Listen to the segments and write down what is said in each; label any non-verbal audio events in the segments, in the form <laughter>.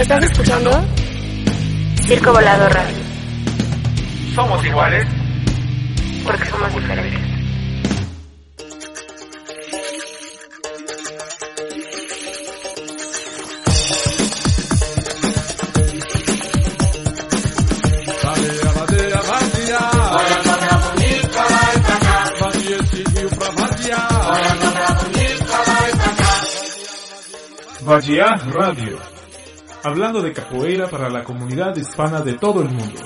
¿Estás escuchando? Circo Volador Radio. Somos iguales porque somos diferentes. Vallea Radio, hablando de capoeira para la comunidad hispana de todo el mundo.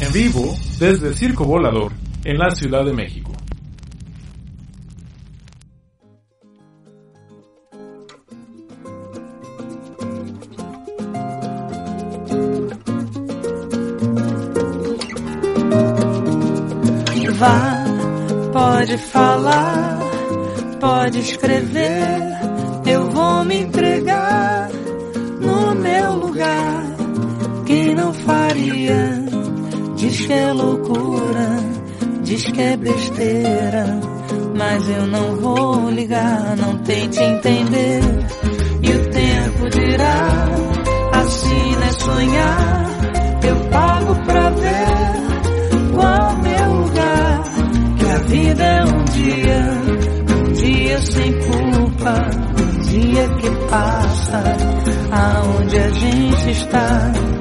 En vivo desde Circo Volador, en la Ciudad de México. Pode falar, pode escrever, eu vou me entregar no meu lugar. Quem não faria, diz que é loucura, diz que é besteira, mas eu não vou ligar, não tente entender. Sem culpa, um dia que passa, aonde a gente está.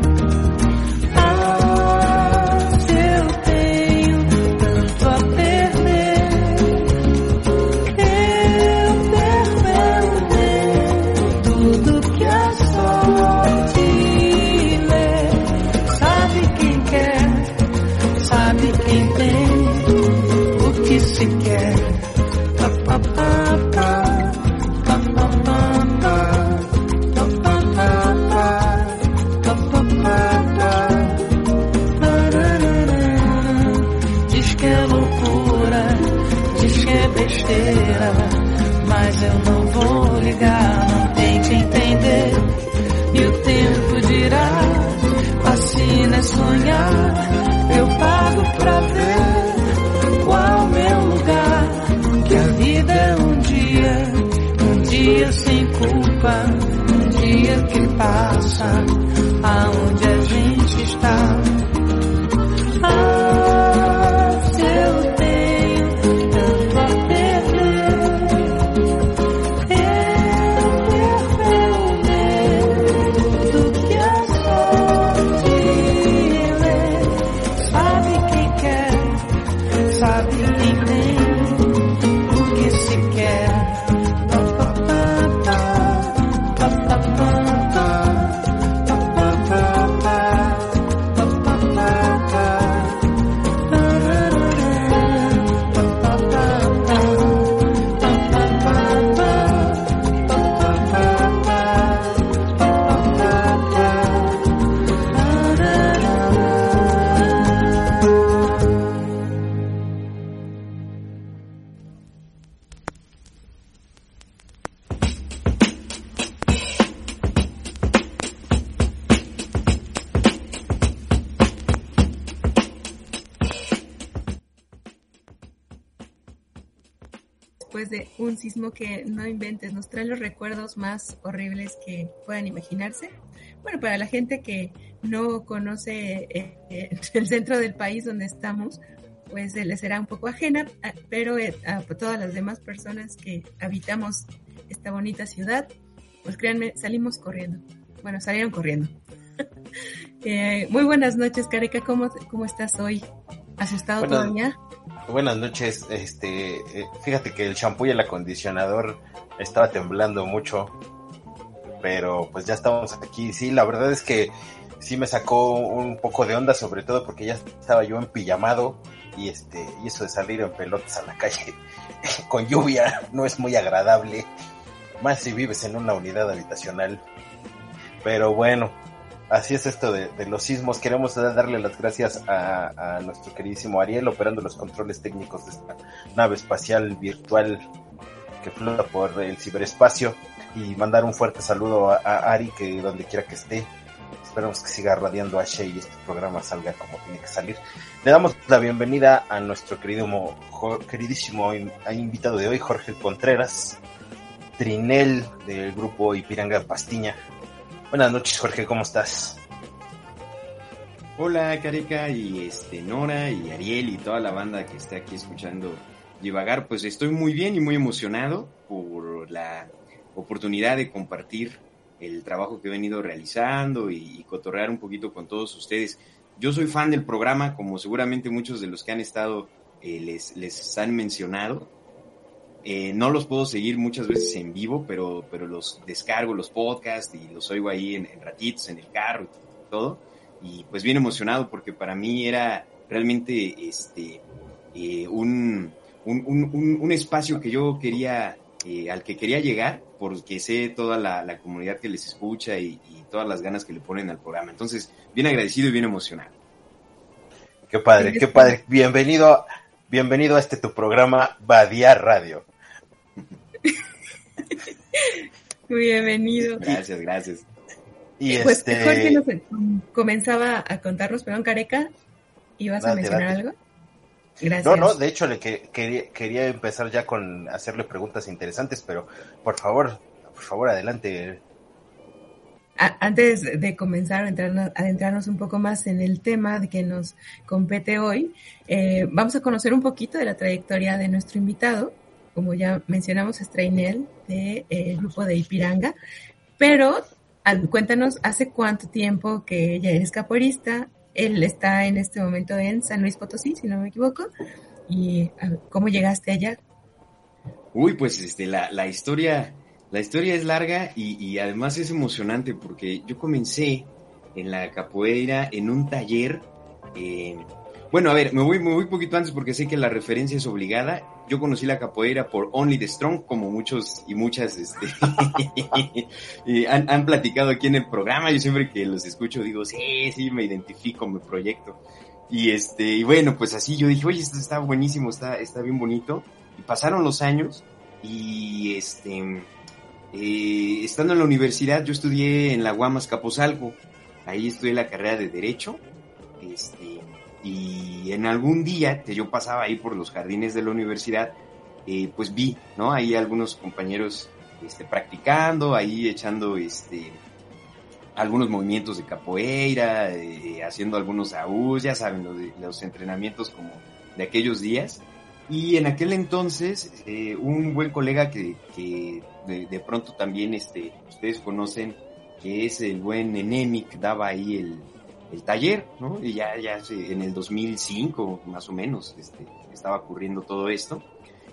que pasan aún que no inventes, nos trae los recuerdos más horribles que puedan imaginarse. Bueno, para la gente que no conoce eh, eh, <laughs> el centro del país donde estamos, pues eh, les será un poco ajena, ah, pero eh, a todas las demás personas que habitamos esta bonita ciudad, pues créanme, salimos corriendo. Bueno, salieron corriendo. <laughs> Eh, muy buenas noches, Careca, ¿cómo, cómo estás hoy? ¿Asustado Buenas- todavía? Buenas noches, este, eh, fíjate que el champú y el acondicionador estaba temblando mucho, pero pues ya estamos aquí. Sí, la verdad es que sí me sacó un poco de onda, sobre todo porque ya estaba yo en pijamado y este, y eso de salir en pelotas a la calle <laughs> con lluvia no es muy agradable, más si vives en una unidad habitacional. Pero bueno, así es esto de, los sismos. Queremos darle las gracias a, nuestro queridísimo Ariel operando los controles técnicos de esta nave espacial virtual que flota por el ciberespacio y mandar un fuerte saludo a, Ari que donde quiera que esté esperamos que siga radiando a Shea y este programa salga como tiene que salir. Le damos la bienvenida a nuestro querido, queridísimo invitado de hoy, Jorge Contreras, Trinel del grupo Ipiranga Pastiña. Buenas noches, Jorge, ¿cómo estás? Hola, Careca y este Nora y Ariel y toda la banda que está aquí escuchando divagar. Pues estoy muy bien y muy emocionado por la oportunidad de compartir el trabajo que he venido realizando y, cotorrear un poquito con todos ustedes. Yo soy fan del programa, como seguramente muchos de los que han estado eh, les, les han mencionado. Eh, no los puedo seguir muchas veces en vivo, pero, pero los descargo, los podcasts y los oigo ahí en, ratitos, en el carro y todo. Y pues bien emocionado porque para mí era realmente este, eh, un, un, un, espacio que yo quería, al que quería llegar porque sé toda la, comunidad que les escucha y, todas las ganas que le ponen al programa. Entonces, bien agradecido y bien emocionado. Qué padre, qué padre. Bienvenido, bienvenido a este tu programa Badía Radio. <laughs> Bienvenido. Gracias, gracias. Y pues este... Jorge nos comenzaba a contarnos, perdón, Careca, ¿ibas a mencionar algo? No, no, de hecho le quería, empezar ya con hacerle preguntas interesantes, pero por favor, por favor, adelante. Antes de comenzar a adentrarnos, un poco más en el tema de que nos compete hoy, eh, vamos a conocer un poquito de la trayectoria de nuestro invitado. Como ya mencionamos, es trainel del eh, grupo de Ipiranga, pero cuéntanos hace cuánto tiempo que ya eres capoeirista, él está en este momento en San Luis Potosí, si no me equivoco. ¿Y cómo llegaste allá? Uy, pues este, la, la historia, la historia es larga y, además es emocionante porque yo comencé en la capoeira en un taller. Eh, bueno, a ver, me voy, me voy poquito antes porque sé que la referencia es obligada yo conocí la capoeira por Only the Strong, como muchos y muchas este, <laughs> han, han, platicado aquí en el programa. Yo siempre que los escucho digo, sí, sí, me identifico, me proyecto. Y este, y bueno, pues así yo dije, oye, esto está buenísimo, está, está bien bonito. Y pasaron los años y este, eh, estando en la universidad, yo estudié en la Guamas Capozalco. Ahí estudié la carrera de Derecho. Este, y en algún día que yo pasaba ahí por los jardines de la universidad, eh, pues vi, ¿no? Ahí algunos compañeros este, practicando, ahí echando este, algunos movimientos de capoeira, eh, haciendo algunos aús, ya saben, los, entrenamientos como de aquellos días. Y en aquel entonces, eh, un buen colega que, de, pronto también este, ustedes conocen, que es el buen Enemic, daba ahí el, el taller, ¿no? Y ya, ya en el 2005, más o menos, este, estaba ocurriendo todo esto.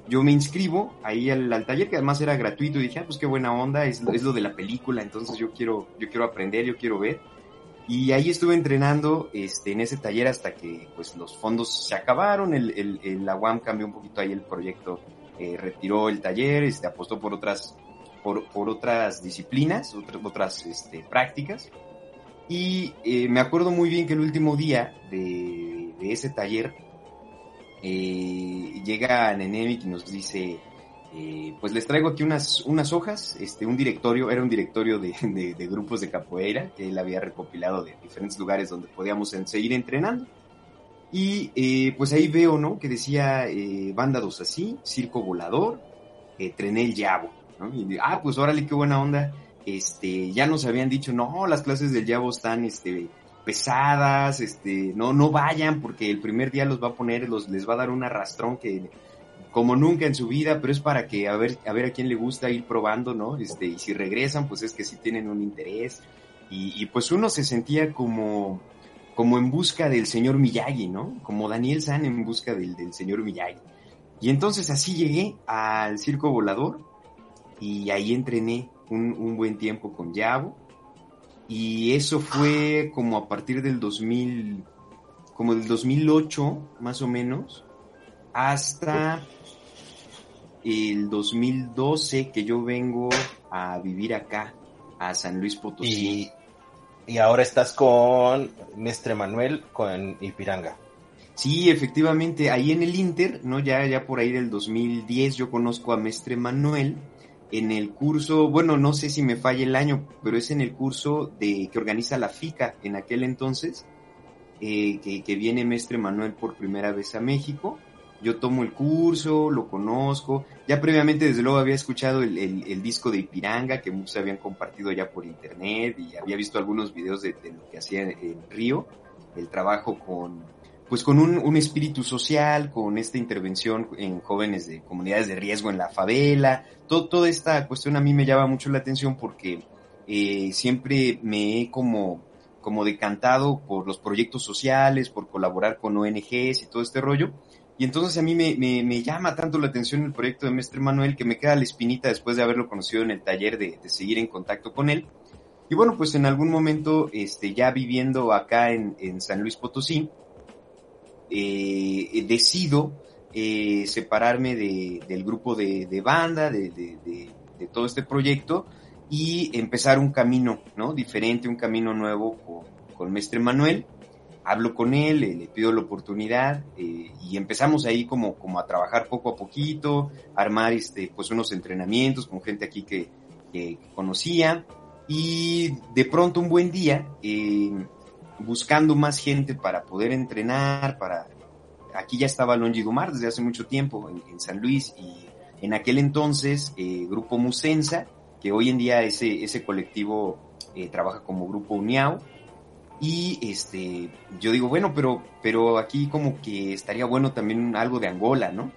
Yo me inscribo ahí al, taller, que además era gratuito, y dije, ah, pues qué buena onda, es, es, lo de la película, entonces yo quiero, yo quiero aprender, yo quiero ver. Y ahí estuve entrenando este, en ese taller hasta que pues los fondos se acabaron, el, el, la UAM cambió un poquito ahí el proyecto, eh, retiró el taller, este, apostó por otras, por, por otras disciplinas, otras, otras este, prácticas. Y eh, me acuerdo muy bien que el último día de, ese taller eh, llega Nenemic y nos dice, eh, pues les traigo aquí unas, unas hojas, este, un directorio, era un directorio de, de, grupos de capoeira que él había recopilado de diferentes lugares donde podíamos seguir entrenando. Y pues ahí veo, ¿no? Que decía Banda dos así, Circo Volador, Trené el Yabo, ¿no? Y ah, pues órale, qué buena onda este, ya nos habían dicho, no, las clases del Yabo están, este, pesadas, este, no, no vayan porque el primer día los va a poner, los, les va a dar un arrastrón que, como nunca en su vida, pero es para que a ver, a ver a quién le gusta ir probando, ¿no? Este, y si regresan, pues es que sí tienen un interés. Y, pues uno se sentía como, como en busca del señor Miyagi, ¿no? Como Daniel San en busca del, del señor Miyagi. Y entonces así llegué al circo volador y ahí entrené un, buen tiempo con Yabo. Y eso fue como a partir del 2000, como del 2008 más o menos, hasta el 2012 que yo vengo a vivir acá, a San Luis Potosí. Y, ahora estás con Mestre Manuel, con Ipiranga. Sí, efectivamente, ahí en el Inter, ¿no? Ya, ya por ahí del 2010 yo conozco a Mestre Manuel en el curso, bueno, no sé si me falla el año, pero es en el curso de que organiza la FICA en aquel entonces, eh, que, viene Mestre Manuel por primera vez a México. Yo tomo el curso, lo conozco. Ya previamente, desde luego, había escuchado el, disco de Ipiranga, que muchos habían compartido ya por internet, y había visto algunos videos de, de lo que hacía en Río, el trabajo con, pues con un, espíritu social, con esta intervención en jóvenes de comunidades de riesgo en la favela, todo, toda esta cuestión a mí me llama mucho la atención porque eh, siempre me he como, como decantado por los proyectos sociales, por colaborar con ONGs y todo este rollo. Y entonces a mí me, me, llama tanto la atención el proyecto de Mestre Manuel que me queda la espinita después de haberlo conocido en el taller de, de seguir en contacto con él. Y bueno, pues en algún momento, este, ya viviendo acá en, en San Luis Potosí, eh, decido eh, separarme de, del grupo de, banda, de, de, todo este proyecto y empezar un camino, ¿no? Diferente, un camino nuevo con, con Mestre Manuel. Hablo con él, le, pido la oportunidad eh, y empezamos ahí como, como a trabajar poco a poquito, armar este, pues unos entrenamientos con gente aquí que, conocía y de pronto un buen día eh, buscando más gente para poder entrenar, para... Aquí ya estaba Longi Dumar desde hace mucho tiempo en, San Luis y en aquel entonces eh, Grupo Musensa, que hoy en día ese, ese colectivo eh, trabaja como Grupo Uniao. Y este, yo digo, bueno, pero, pero aquí como que estaría bueno también algo de Angola, ¿no?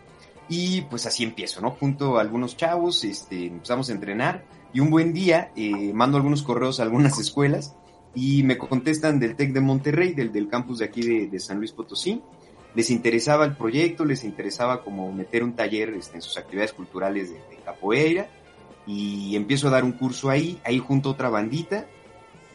Y pues así empiezo, ¿no? Junto a algunos chavos, este, empezamos a entrenar y un buen día eh, mando algunos correos a algunas <laughs> escuelas y me contestan del TEC de Monterrey, del, del campus de aquí de, San Luis Potosí. Les interesaba el proyecto, les interesaba como meter un taller este, en sus actividades culturales de, capoeira y empiezo a dar un curso ahí, ahí junto a otra bandita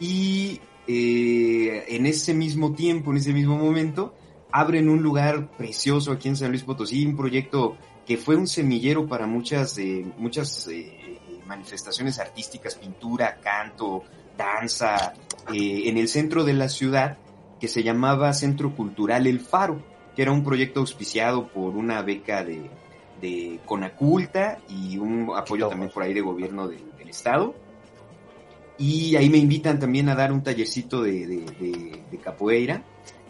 y eh, en ese mismo tiempo, en ese mismo momento, abren un lugar precioso aquí en San Luis Potosí, un proyecto que fue un semillero para muchas, eh, muchas eh, manifestaciones artísticas, pintura, canto, danza, eh, en el centro de la ciudad que se llamaba Centro Cultural El Faro, que era un proyecto auspiciado por una beca de, de Conaculta y un apoyo también por ahí de gobierno del estado. Y ahí me invitan también a dar un tallercito de, de, capoeira,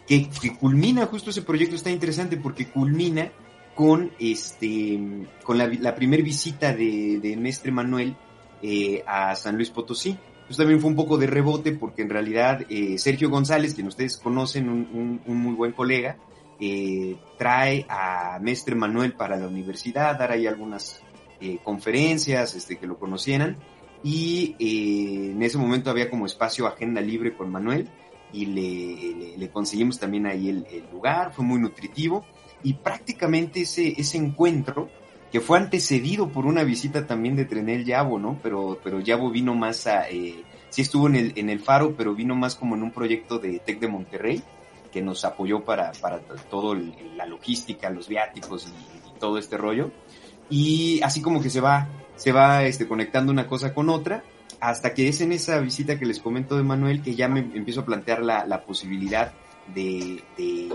que, culmina, justo ese proyecto está interesante porque culmina con este con la, la primera visita de, Mestre Manuel eh, a San Luis Potosí. Pues también fue un poco de rebote porque en realidad eh, Sergio González, quien ustedes conocen, un, muy buen colega, eh, trae a Mestre Manuel para la universidad, dar ahí algunas eh, conferencias, este, que lo conocieran. Y en ese momento había como espacio agenda libre con Manuel y le, conseguimos también ahí el, el, lugar, fue muy nutritivo y prácticamente ese, ese encuentro que fue antecedido por una visita también de Trenel Yabo, ¿no? Pero, pero Yabo vino más a, eh, sí estuvo en el, en el Faro, pero vino más como en un proyecto de TEC de Monterrey, que nos apoyó para, para todo la logística, los viáticos y, todo este rollo. Y así como que se va, se va este, conectando una cosa con otra, hasta que es en esa visita que les comento de Manuel que ya me empiezo a plantear la, la posibilidad de, de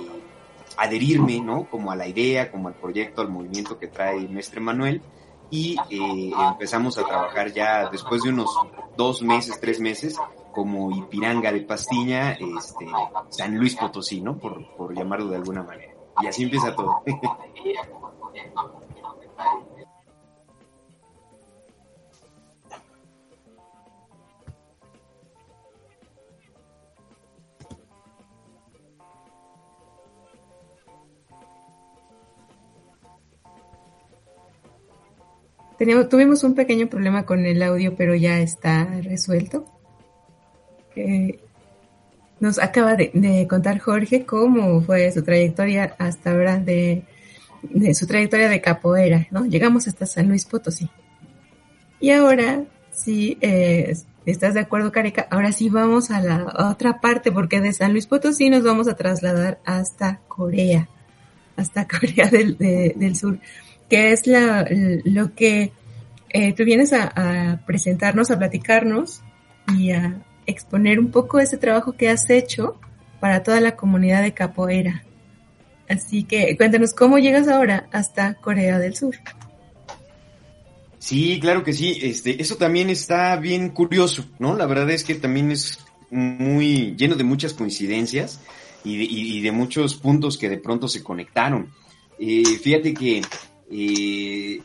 adherirme, ¿no? Como a la idea, como al proyecto, al movimiento que trae Mestre Manuel. Y eh, empezamos a trabajar ya después de unos dos meses, tres meses, como Ipiranga de Pastiña, este, San Luis Potosí, ¿no? Por, por llamarlo de alguna manera. Y así empieza todo. <laughs> tuvimos un pequeño problema con el audio, pero ya está resuelto. nos acaba de, contar Jorge cómo fue su trayectoria hasta ahora de, su trayectoria de capoeira, ¿no? Llegamos hasta San Luis Potosí. Y ahora, si eh, estás de acuerdo, Careca, ahora sí vamos a la otra parte, porque de San Luis Potosí nos vamos a trasladar hasta Corea, hasta <laughs> Corea del, del Sur que es la, lo que eh, tú vienes a, presentarnos, a platicarnos y a exponer un poco ese trabajo que has hecho para toda la comunidad de capoeira. Así que cuéntanos cómo llegas ahora hasta Corea del Sur. Sí, claro que sí. Este, eso también está bien curioso, ¿no? La verdad es que también es muy lleno de muchas coincidencias y de, muchos puntos que de pronto se conectaron. Eh, fíjate que eh,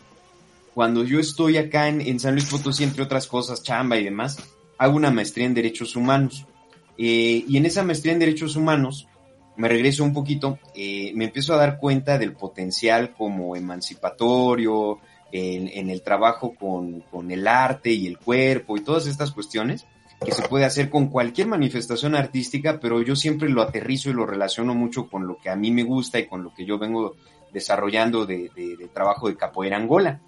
cuando yo estoy acá en, en, San Luis Potosí, entre otras cosas, chamba y demás, hago una maestría en Derechos Humanos. Eh, y en esa maestría en Derechos Humanos, me regreso un poquito, eh, me empiezo a dar cuenta del potencial como emancipatorio, en, en el trabajo con, con, el arte y el cuerpo y todas estas cuestiones que se puede hacer con cualquier manifestación artística, pero yo siempre lo aterrizo y lo relaciono mucho con lo que a mí me gusta y con lo que yo vengo desarrollando de, de, de trabajo de capoeira angola.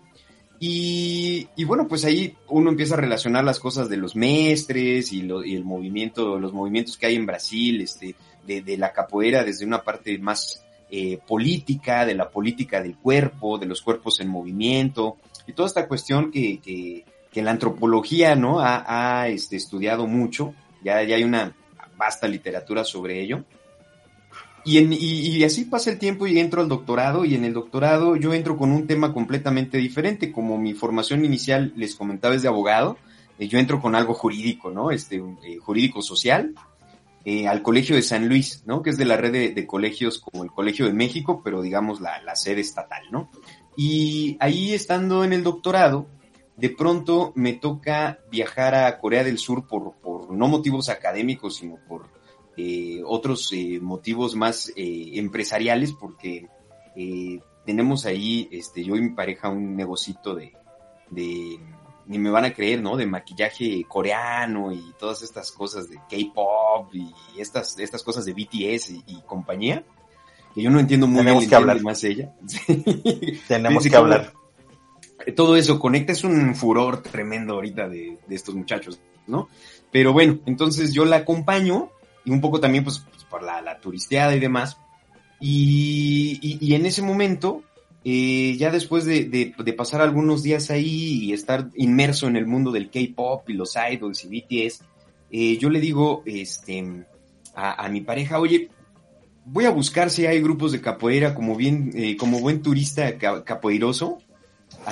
Y, y, bueno, pues ahí uno empieza a relacionar las cosas de los mestres y, lo, y el movimiento, los movimientos que hay en Brasil, este, de, de la capoeira desde una parte más eh, política, de la política del cuerpo, de los cuerpos en movimiento, y toda esta cuestión que, que, que la antropología, ¿no? Ha, ha este, estudiado mucho, ya, ya hay una vasta literatura sobre ello. Y, así pasa el tiempo y entro al doctorado y en el doctorado yo entro con un tema completamente diferente. Como mi formación inicial, les comentaba, es de abogado, eh, yo entro con algo jurídico, ¿no? Este, eh, jurídico social, eh, al Colegio de San Luis, ¿no? Que es de la red de, de colegios como el Colegio de México, pero digamos la, la, sede estatal, ¿no? Y ahí estando en el doctorado, de pronto me toca viajar a Corea del Sur por, por no motivos académicos, sino por eh, otros eh, motivos más eh, empresariales, porque eh, tenemos ahí, este, yo y mi pareja, un negocito de, de, ni me van a creer, ¿no? De maquillaje coreano y todas estas cosas de K-pop y estas, estas cosas de BTS y, y compañía, que yo no entiendo muy Tenemos bien, que hablar más ella. <laughs> Tenemos que hablar. Todo eso conecta, es un furor tremendo ahorita de, de estos muchachos, ¿no? Pero bueno, entonces yo la acompaño y un poco también pues, pues por la, la, turisteada y demás. Y, y, y en ese momento, eh, ya después de, de, de, pasar algunos días ahí y estar inmerso en el mundo del K-pop y los idols y BTS, eh, yo le digo este, a, a, mi pareja, oye, voy a buscar si hay grupos de capoeira como bien, eh, como buen turista capoeiroso,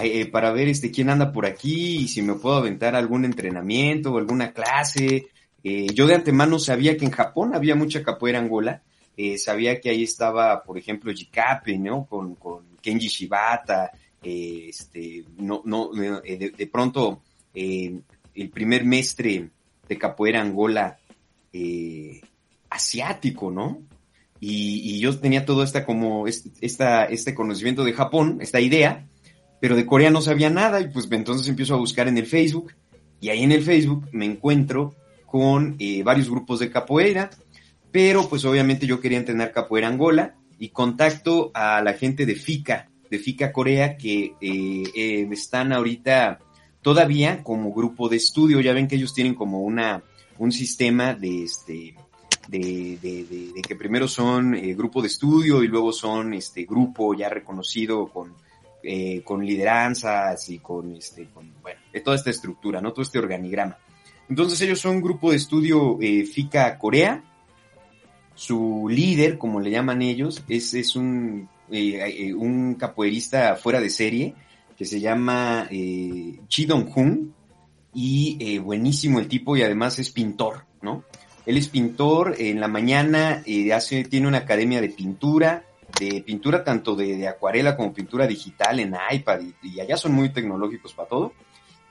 eh, para ver este quién anda por aquí y si me puedo aventar algún entrenamiento o alguna clase eh, yo de antemano sabía que en Japón había mucha capoeira angola, eh, sabía que ahí estaba, por ejemplo, Jikape, ¿no? Con, con Kenji Shibata, eh, este, no, no, de, pronto, el primer mestre de capoeira angola asiático, ¿no? Y, y, yo tenía todo esta como, esta, este conocimiento de Japón, esta idea, pero de Corea no sabía nada y pues entonces empiezo a buscar en el Facebook y ahí en el Facebook me encuentro con eh, varios grupos de capoeira, pero pues obviamente yo quería entrenar capoeira Angola y contacto a la gente de FICA, de FICA Corea, que eh, eh, están ahorita todavía como grupo de estudio, ya ven que ellos tienen como una, un sistema de este, de, de, de, que primero son eh, grupo de estudio y luego son este grupo ya reconocido con, eh, con lideranzas y con este, con, bueno, toda esta estructura, ¿no? Todo este organigrama. Entonces ellos son un grupo de estudio eh, FICA Corea. Su líder, como le llaman ellos, es, es un, eh, un capoeirista fuera de serie que se llama eh, Chi Dong-hun y eh, buenísimo el tipo y además es pintor, ¿no? Él es pintor, en la mañana eh, hace, tiene una academia de pintura, de pintura tanto de, acuarela como pintura digital en iPad y allá son muy tecnológicos para todo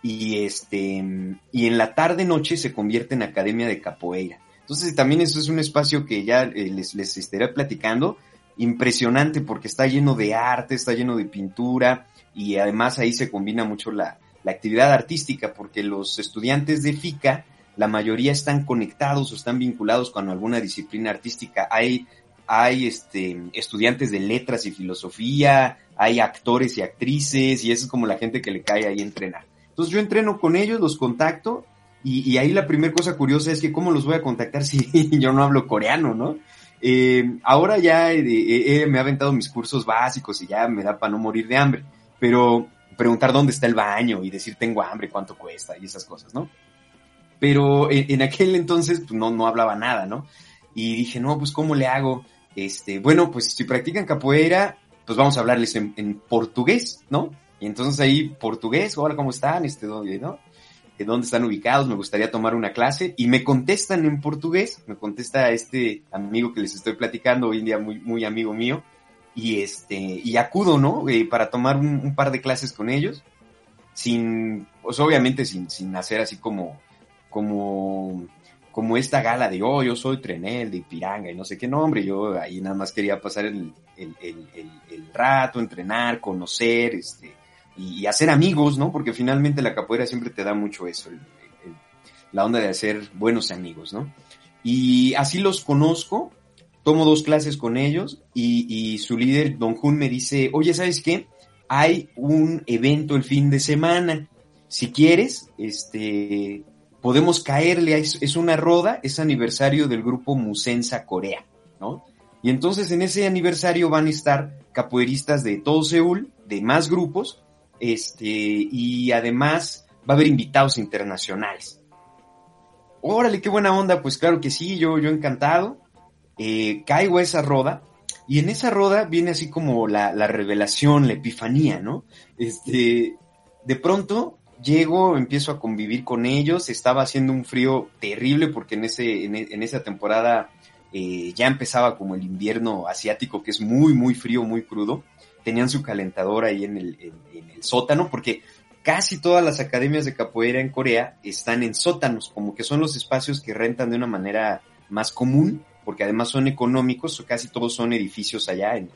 y este y en la tarde noche se convierte en academia de capoeira. Entonces también eso es un espacio que ya eh, les, les estaré platicando, impresionante porque está lleno de arte, está lleno de pintura y además ahí se combina mucho la, la actividad artística porque los estudiantes de FICA, la mayoría están conectados o están vinculados con alguna disciplina artística. Hay, hay este, estudiantes de letras y filosofía, hay actores y actrices y eso es como la gente que le cae ahí entrenar. Entonces yo entreno con ellos, los contacto y, y ahí la primera cosa curiosa es que cómo los voy a contactar <laughs> si yo no hablo coreano, ¿no? Eh, ahora ya eh, eh, me ha aventado mis cursos básicos y ya me da para no morir de hambre, pero preguntar dónde está el baño y decir tengo hambre, cuánto cuesta y esas cosas, ¿no? Pero en, en aquel entonces pues, no, no hablaba nada, ¿no? Y dije, no, pues ¿cómo le hago? Este, bueno, pues si practican capoeira, pues vamos a hablarles en, en portugués, ¿no? Y entonces ahí, portugués, hola, ¿cómo están? Este, ¿dónde, no? ¿Dónde están ubicados? Me gustaría tomar una clase. Y me contestan en portugués, me contesta este amigo que les estoy platicando, hoy en día muy, muy amigo mío, y este, y acudo, ¿no? Eh, para tomar un, par de clases con ellos, sin, pues obviamente sin, sin hacer así como, como, como esta gala de, oh, yo soy trenel de Piranga y no sé qué nombre, yo ahí nada más quería pasar el, el, el, el rato, entrenar, conocer, este, y, hacer amigos, ¿no? Porque finalmente la capoeira siempre te da mucho eso, la onda de hacer buenos amigos, ¿no? Y así los conozco, tomo dos clases con ellos y, y su líder, Don Jun, me dice, oye, ¿sabes qué? Hay un evento el fin de semana. Si quieres, este, podemos caerle, es, es una roda, es aniversario del grupo Musensa Corea, ¿no? Y entonces en ese aniversario van a estar capoeiristas de todo Seúl, de más grupos, este, y además va a haber invitados internacionales. Órale, qué buena onda, pues claro que sí, yo, yo encantado. Eh, caigo a esa roda y en esa roda viene así como la, la, revelación, la epifanía, ¿no? Este, de pronto llego, empiezo a convivir con ellos, estaba haciendo un frío terrible porque en, ese, en, esa temporada eh, ya empezaba como el invierno asiático que es muy, muy frío, muy crudo. Tenían su calentador ahí en el, sótano porque casi todas las academias de capoeira en Corea están en sótanos, como que son los espacios que rentan de una manera más común, porque además son económicos, casi todos son edificios allá, en,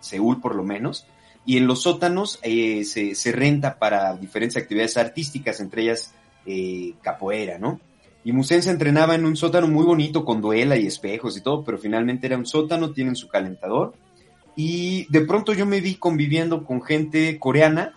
Seúl por lo menos, y en los sótanos eh, se, se, renta para diferentes actividades artísticas, entre ellas eh, capoeira, ¿no? Y Musen se entrenaba en un sótano muy bonito, con duela y espejos y todo, pero finalmente era un sótano, tienen su calentador, y de pronto yo me vi conviviendo con gente coreana,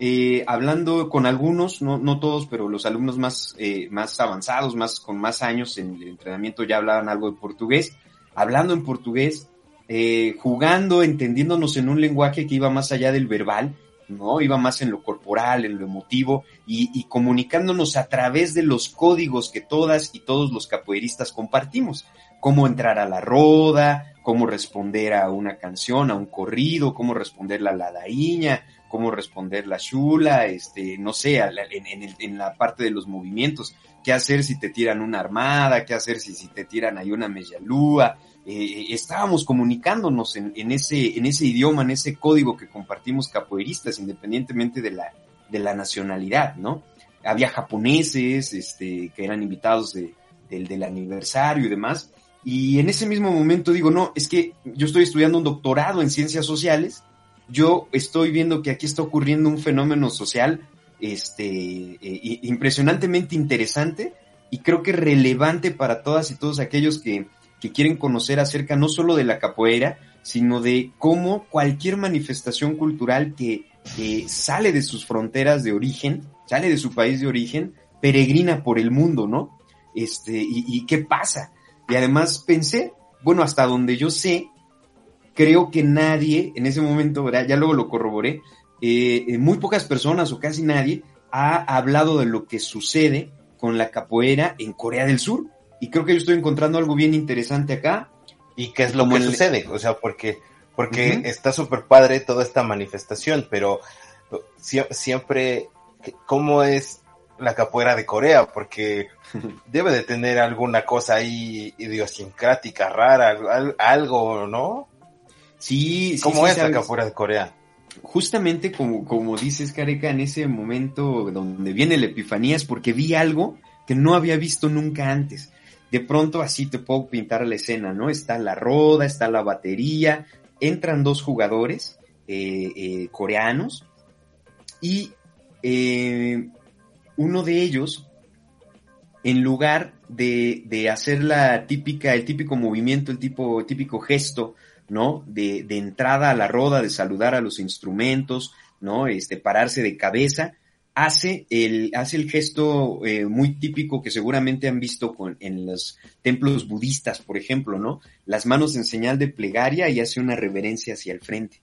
eh, hablando con algunos, no, no todos, pero los alumnos más, eh, más avanzados, más, con más años en el entrenamiento ya hablaban algo de portugués, hablando en portugués, eh, jugando, entendiéndonos en un lenguaje que iba más allá del verbal, ¿no? Iba más en lo corporal, en lo emotivo y, y comunicándonos a través de los códigos que todas y todos los capoeiristas compartimos. Cómo entrar a la roda, cómo responder a una canción, a un corrido, cómo responder la ladaíña, cómo responder la chula, este, no sé, en, la parte de los movimientos, qué hacer si te tiran una armada, qué hacer si, te tiran ahí una mellalúa. Eh, estábamos comunicándonos en, ese, idioma, en ese código que compartimos capoeiristas, independientemente de la, de nacionalidad, ¿no? Había japoneses, este, que eran invitados de, del, del aniversario y demás. Y en ese mismo momento digo, no, es que yo estoy estudiando un doctorado en ciencias sociales yo estoy viendo que aquí está ocurriendo un fenómeno social este, eh, impresionantemente interesante y creo que relevante para todas y todos aquellos que, que quieren conocer acerca no solo de la capoeira, sino de cómo cualquier manifestación cultural que, sale de sus fronteras de origen, sale de su país de origen, peregrina por el mundo, ¿no? Este, y qué pasa. Y además pensé, bueno, hasta donde yo sé, creo que nadie en ese momento, ¿verdad? ya luego lo corroboré, eh, muy pocas personas o casi nadie ha hablado de lo que sucede con la capoeira en Corea del Sur. Y creo que yo estoy encontrando algo bien interesante acá. ¿Y qué es lo que sucede? O sea, porque, porque uh -huh. está súper padre toda esta manifestación, pero siempre, ¿cómo es la capoeira de Corea? Porque debe de tener alguna cosa ahí idiosincrática, rara, algo, ¿no? Sí, sí ¿Cómo sí, es sabes? acá fuera de Corea? Justamente como, como dices, Careca, en ese momento donde viene la epifanía es porque vi algo que no había visto nunca antes. De pronto así te puedo pintar la escena, ¿no? Está la roda, está la batería, entran dos jugadores eh, eh, coreanos y eh, uno de ellos, en lugar de, de, hacer la típica, el típico movimiento, el tipo, típico gesto ¿no? De, de, entrada a la roda, de saludar a los instrumentos, ¿no? Este, pararse de cabeza, hace el, hace el gesto eh, muy típico que seguramente han visto con, en los templos budistas, por ejemplo, ¿no? Las manos en señal de plegaria y hace una reverencia hacia el frente.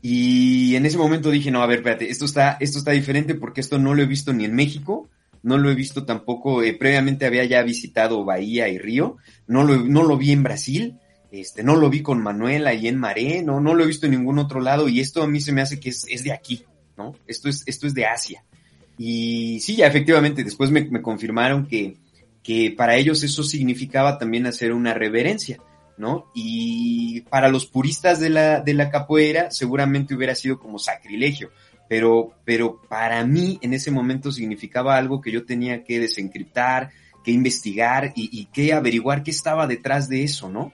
Y en ese momento dije, no, a ver, espérate, esto está, esto está diferente porque esto no lo he visto ni en México, no lo he visto tampoco, eh, previamente había ya visitado Bahía y Río, no lo, no lo vi en Brasil, este, no lo vi con Manuel ahí en Maré, no, no lo he visto en ningún otro lado y esto a mí se me hace que es, es de aquí, ¿no? Esto es, esto es de Asia. Y sí, ya efectivamente, después me, me confirmaron que, que para ellos eso significaba también hacer una reverencia, ¿no? Y para los puristas de la, de la capoeira seguramente hubiera sido como sacrilegio, pero, pero para mí en ese momento significaba algo que yo tenía que desencriptar, que investigar y, y que averiguar qué estaba detrás de eso, ¿no?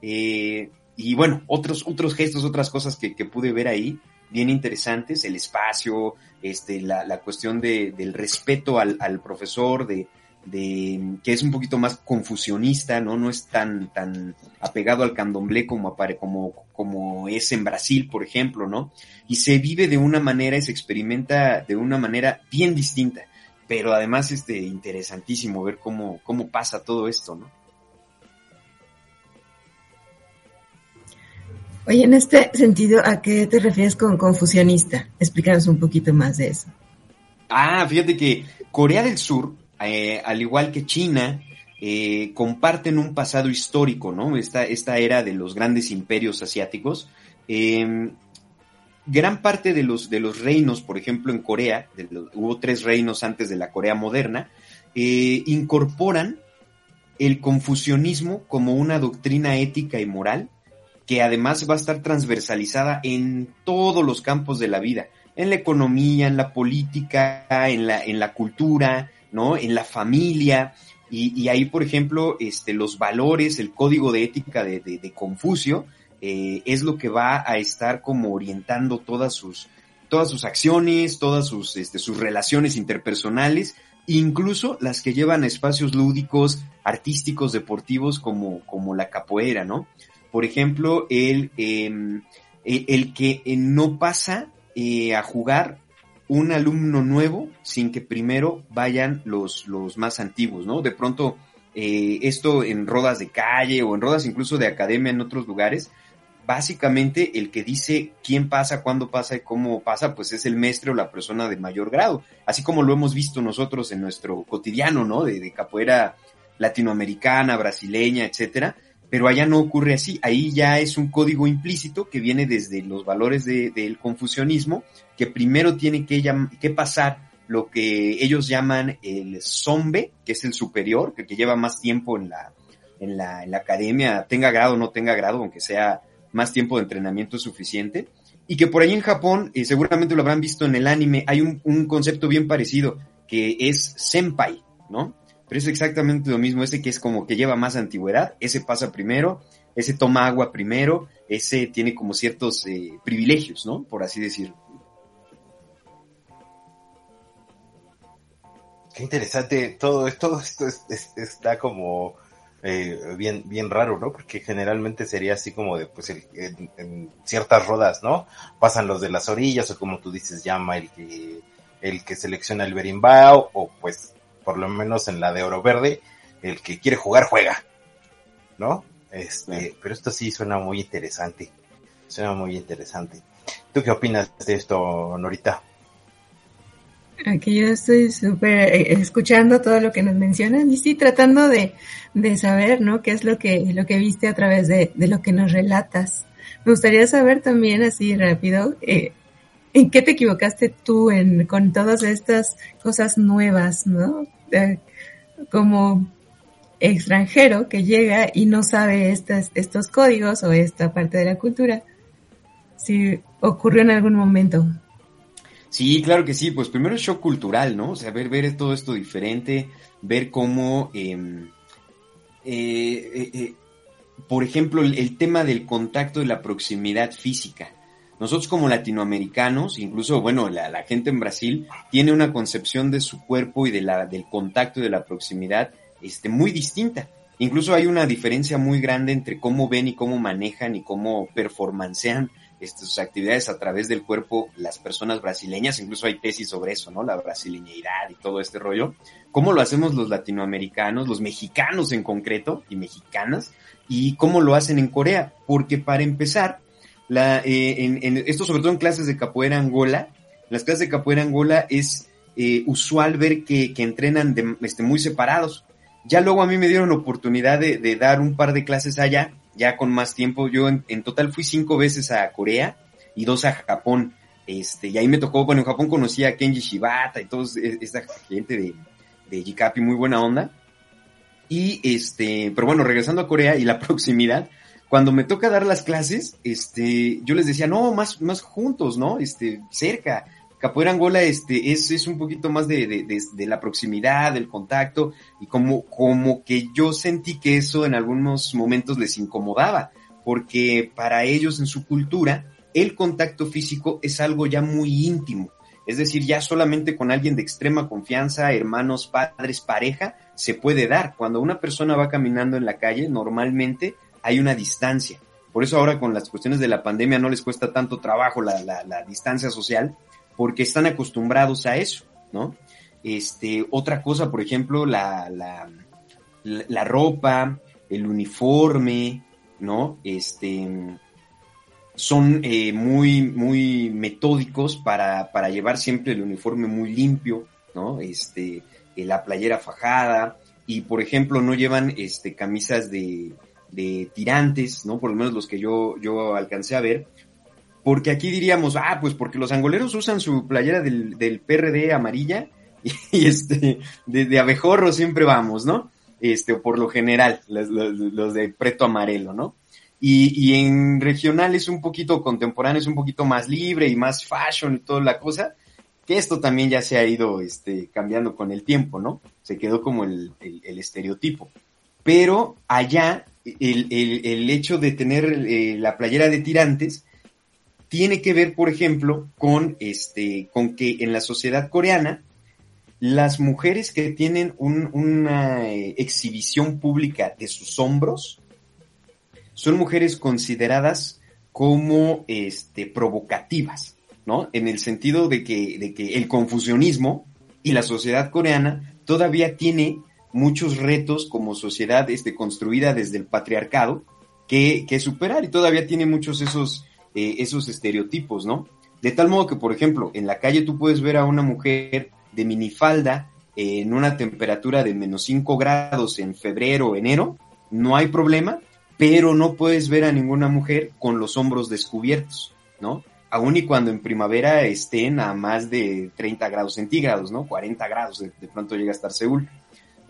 Eh, y bueno, otros, otros gestos, otras cosas que, que, pude ver ahí, bien interesantes, el espacio, este, la, la cuestión de, del respeto al, al profesor, de, de, que es un poquito más confusionista, ¿no? No es tan, tan apegado al candomblé como, como, como es en Brasil, por ejemplo, ¿no? Y se vive de una manera y se experimenta de una manera bien distinta, pero además, este, interesantísimo ver cómo, cómo pasa todo esto, ¿no? Oye, en este sentido, ¿a qué te refieres con confusionista? Explícanos un poquito más de eso. Ah, fíjate que Corea del Sur, eh, al igual que China, eh, comparten un pasado histórico, ¿no? Esta, esta era de los grandes imperios asiáticos. Eh, gran parte de los, de los reinos, por ejemplo, en Corea, hubo tres reinos antes de la Corea moderna, eh, incorporan el confucionismo como una doctrina ética y moral que además va a estar transversalizada en todos los campos de la vida, en la economía, en la política, en la, en la cultura, ¿no? En la familia. Y, ahí, por ejemplo, este, los valores, el código de ética de, de, Confucio, eh, es lo que va a estar como orientando todas sus, todas sus acciones, todas sus, este, sus relaciones interpersonales, incluso las que llevan a espacios lúdicos, artísticos, deportivos, como, como la capoeira, ¿no? por ejemplo, el, eh, el que no pasa eh, a jugar un alumno nuevo sin que primero vayan los, los más antiguos, ¿no? De pronto, eh, esto en rodas de calle o en rodas incluso de academia en otros lugares, básicamente el que dice quién pasa, cuándo pasa y cómo pasa, pues es el maestro o la persona de mayor grado, así como lo hemos visto nosotros en nuestro cotidiano, ¿no? De, de capoeira latinoamericana, brasileña, etcétera pero allá no ocurre así, ahí ya es un código implícito que viene desde los valores del de, confucianismo, que primero tiene que, que, pasar lo que ellos llaman el zombe, que es el superior, que, que lleva más tiempo en la, en, la, en la academia, tenga grado o no tenga grado, aunque sea más tiempo de entrenamiento suficiente, y que por ahí en Japón, eh, seguramente lo habrán visto en el anime, hay un, un concepto bien parecido, que es senpai, ¿no? Pero es exactamente lo mismo, ese que es como que lleva más antigüedad, ese pasa primero, ese toma agua primero, ese tiene como ciertos eh, privilegios, ¿no? Por así decirlo. Qué interesante, todo esto, esto es, es, está como eh, bien, bien raro, ¿no? Porque generalmente sería así como de, pues, en, ciertas rodas, ¿no? Pasan los de las orillas, o como tú dices, llama el que, el que selecciona el berimbau, o pues por lo menos en la de oro verde, el que quiere jugar juega, ¿no? Este, sí. pero esto sí suena muy interesante, suena muy interesante. ¿Tú qué opinas de esto, Norita? Aquí yo estoy súper eh, escuchando todo lo que nos mencionan y sí tratando de, de, saber, ¿no? ¿Qué es lo que, lo que viste a través de, de lo que nos relatas? Me gustaría saber también así rápido, eh, ¿En qué te equivocaste tú en, con todas estas cosas nuevas, no? Como extranjero que llega y no sabe estas, estos códigos o esta parte de la cultura. Si ocurrió en algún momento. Sí, claro que sí. Pues primero el shock cultural, ¿no? O sea, ver, ver todo esto diferente, ver cómo, eh, eh, eh, por ejemplo, el, el tema del contacto y la proximidad física nosotros como latinoamericanos, incluso, bueno, la, gente en Brasil tiene una concepción de su cuerpo y de la, del contacto y de la proximidad este, muy distinta. Incluso hay una diferencia muy grande entre cómo ven y cómo manejan y cómo performancean este, sus actividades a través del cuerpo las personas brasileñas. Incluso hay tesis sobre eso, ¿no? La brasileñidad y todo este rollo. ¿Cómo lo hacemos los latinoamericanos, los mexicanos en concreto y mexicanas? Y cómo lo hacen en Corea. Porque para empezar, la, eh, en, en, esto sobre todo en clases de capoeira angola, las clases de capoeira angola es eh, usual ver que, que entrenan de, este, muy separados. Ya luego a mí me dieron oportunidad de, de, dar un par de clases allá ya con más tiempo. Yo en, en total fui cinco veces a Corea y dos a Japón. Este, y ahí me tocó, bueno, en Japón conocí a Kenji Shibata y toda esta gente de, de Jikapi, muy buena onda. Y este, pero bueno, regresando a Corea y la <laughs> proximidad, cuando me toca dar las clases, este, yo les decía, no, más, más juntos, ¿no? Este, cerca. Capoeira Angola, este, es, es un poquito más de, de, de, la proximidad, del contacto, y como, como que yo sentí que eso en algunos momentos les incomodaba, porque para ellos en su cultura, el contacto físico es algo ya muy íntimo. Es decir, ya solamente con alguien de extrema confianza, hermanos, padres, pareja, se puede dar. Cuando una persona va caminando en la calle, normalmente hay una distancia. Por eso ahora con las cuestiones de la pandemia no les cuesta tanto trabajo la, la, distancia social, porque están acostumbrados a eso, ¿no? Este, otra cosa, por ejemplo, la, la, la ropa, el uniforme, ¿no? Este, son eh, muy, muy metódicos para, para, llevar siempre el uniforme muy limpio, ¿no? Este, eh, la playera fajada, y por ejemplo no llevan este, camisas de, de tirantes, ¿no? Por lo menos los que yo, yo alcancé a ver, porque aquí diríamos, ah, pues porque los angoleros usan su playera del, del PRD amarilla <laughs> y, este, de, abejorro siempre vamos, ¿no? Este, por lo general, los, de preto amarelo, ¿no? Y, y, en regional es un poquito contemporáneo, es un poquito más libre y más fashion y toda la cosa, que esto también ya se ha ido este, cambiando con el tiempo, ¿no? Se quedó como el, el estereotipo. Pero allá, el, el hecho de tener eh, la playera de tirantes tiene que ver, por ejemplo, con, este, con que en la sociedad coreana, las mujeres que tienen un, una eh, exhibición pública de sus hombros, son mujeres consideradas como este, provocativas, ¿no? En el sentido de que, de que el confusionismo y la sociedad coreana todavía tiene muchos retos como sociedad este, construida desde el patriarcado que, que superar y todavía tiene muchos esos, eh, esos estereotipos, ¿no? De tal modo que, por ejemplo, en la calle tú puedes ver a una mujer de minifalda eh, en una temperatura de menos 5 grados en febrero o enero, no hay problema, pero no puedes ver a ninguna mujer con los hombros descubiertos, ¿no? Aún y cuando en primavera estén a más de 30 grados centígrados, ¿no? 40 grados, de, de pronto llega a estar Seúl.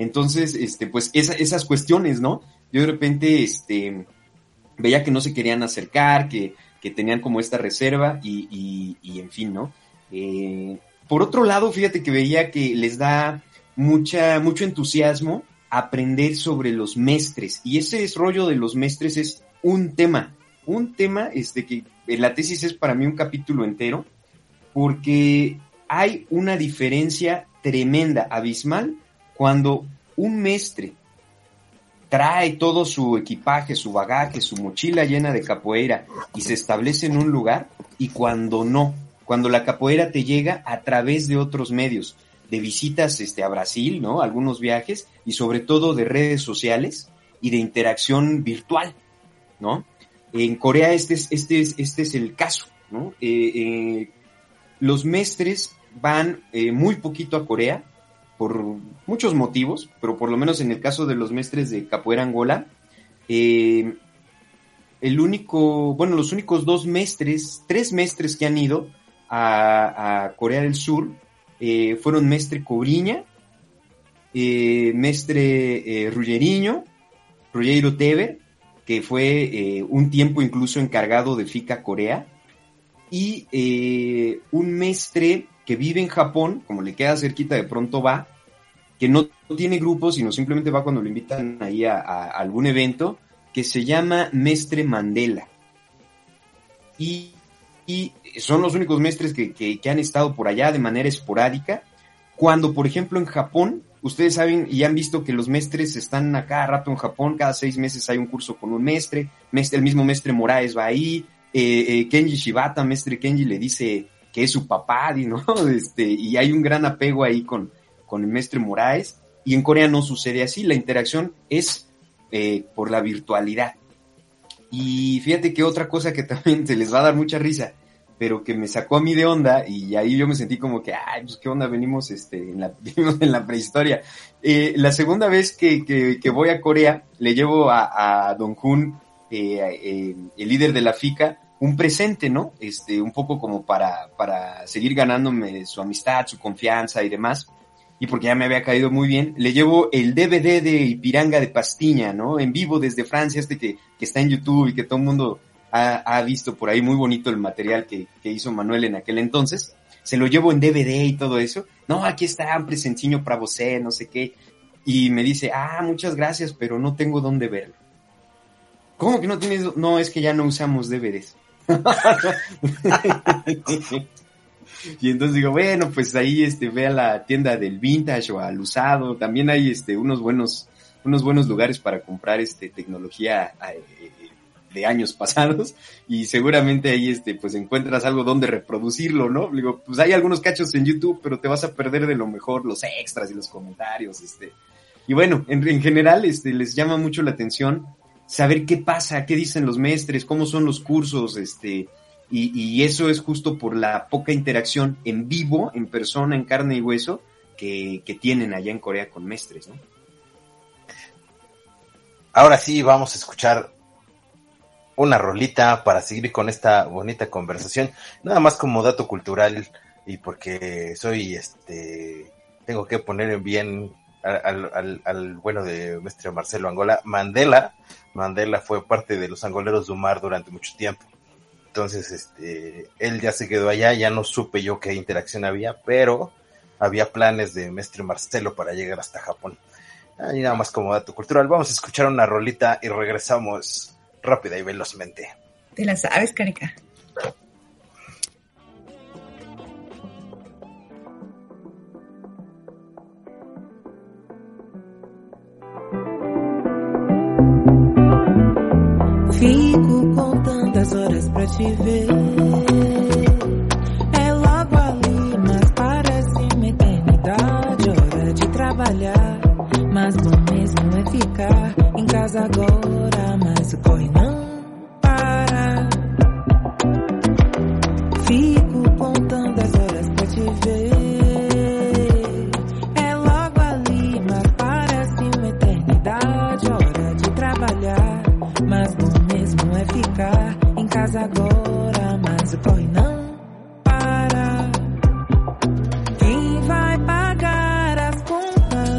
Entonces, este, pues esa, esas cuestiones, ¿no? Yo de repente, este, veía que no se querían acercar, que, que tenían como esta reserva y, y, en fin, ¿no? Eh, por otro lado, fíjate que veía que les da mucha, mucho entusiasmo aprender sobre los mestres. Y ese es rollo de los mestres es un tema, un tema este que en la tesis es para mí un capítulo entero, porque hay una diferencia tremenda, abismal, cuando un mestre trae todo su equipaje, su bagaje, su mochila llena de capoeira y se establece en un lugar y cuando no, cuando la capoeira te llega a través de otros medios, de visitas este, a Brasil, ¿no? Algunos viajes y sobre todo de redes sociales y de interacción virtual, ¿no? En Corea este es, este es, este es el caso, ¿no? Eh, eh, los mestres van eh, muy poquito a Corea por muchos motivos, pero por lo menos en el caso de los mestres de Capoeira Angola, eh, el único, bueno, los únicos dos mestres, tres mestres que han ido a, Corea del Sur eh, fueron Mestre Cobriña, eh, Mestre eh, Ruggeriño, Ruggiero Teber, que fue un tiempo incluso encargado de FICA Corea, y un mestre que vive en Japón, como le queda cerquita, de pronto va, que no tiene grupo, sino simplemente va cuando lo invitan ahí a, a, algún evento, que se llama Mestre Mandela. Y y son los únicos mestres que, que, han estado por allá de manera esporádica. Cuando, por ejemplo, en Japón, ustedes saben y han visto que los mestres están a cada rato en Japón, cada seis meses hay un curso con un mestre, mestre el mismo mestre Moraes va ahí, eh, eh, Kenji Shibata, mestre Kenji le dice que es su papá, <laughs> ¿no? Este, y hay un gran apego ahí con, con el mestre Moraes, y en Corea no sucede así, la interacción es eh, por la virtualidad. Y fíjate que otra cosa que <laughs> también se les va a dar mucha risa, pero que me sacó a mí de onda y ahí yo me sentí como que, ay, pues qué onda, venimos este, en, la, <laughs> prehistoria. Eh, la segunda vez que, que, voy a Corea, le llevo a, Don Jun eh, eh, el líder de la FICA un presente, ¿no? Este, un poco como para, para seguir ganándome su amistad, su confianza y demás. Y porque ya me había caído muy bien, le llevo el DVD de Ipiranga de Pastiña, ¿no? En vivo desde Francia, este que, que está en YouTube y que todo el mundo ha, ha, visto por ahí muy bonito el material que, que, hizo Manuel en aquel entonces. Se lo llevo en DVD y todo eso. No, aquí está un para vos, no sé qué. Y me dice, ah, muchas gracias, pero no tengo dónde verlo. ¿Cómo que no tienes? No, es que ya no usamos DVDs. <laughs> y entonces digo, bueno, pues ahí este, ve a la tienda del vintage o al usado. También hay este, unos buenos, unos buenos lugares para comprar este, tecnología eh, de años pasados y seguramente ahí este, pues encuentras algo donde reproducirlo, ¿no? Digo, pues hay algunos cachos en YouTube, pero te vas a perder de lo mejor los extras y los comentarios, este. Y bueno, en, en general, este, les llama mucho la atención saber qué pasa, qué dicen los maestres, cómo son los cursos, este, y, y, eso es justo por la poca interacción en vivo, en persona, en carne y hueso, que, tienen allá en Corea con maestres, ¿no? Ahora sí, vamos a escuchar una rolita para seguir con esta bonita conversación, nada más como dato cultural y porque soy, este, tengo que poner en bien al, al, bueno de maestro Marcelo Angola, Mandela, Mandela fue parte de los angoleros de Umar durante mucho tiempo. Entonces, este, él ya se quedó allá, ya no supe yo qué interacción había, pero había planes de Mestre Marcelo para llegar hasta Japón. Y nada más como dato cultural, vamos a escuchar una rolita y regresamos rápida y velozmente. Te la sabes, Carica. Pra te ver. É logo ali, mas parece uma eternidade. Hora de trabalhar, mas bom mesmo é ficar em casa agora. Mas o corre não casa agora. Mas o corre não para. Quem vai pagar as contas?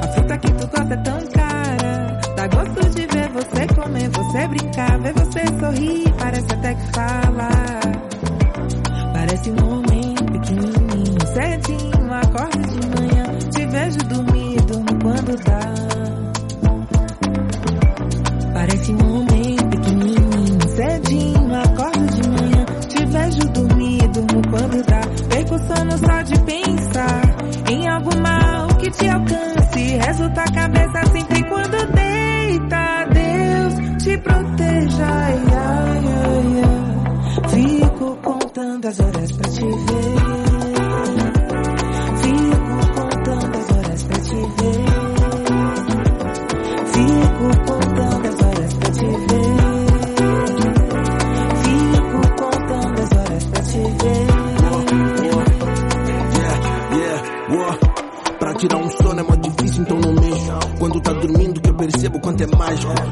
A fruta que tu gosta é tão cara. Dá gosto de ver você comer, você brincar, ver você sorrir. Parece até que fala. Parece um homem pequenininho, cedinho, acorda de manhã. Te vejo dormir, durmo quando dá. Só de pensar em algo mal que te alcance. Resulta a cabeça sempre quando deita. Deus te proteja. Ai, ai, ai. Fico contando as horas pra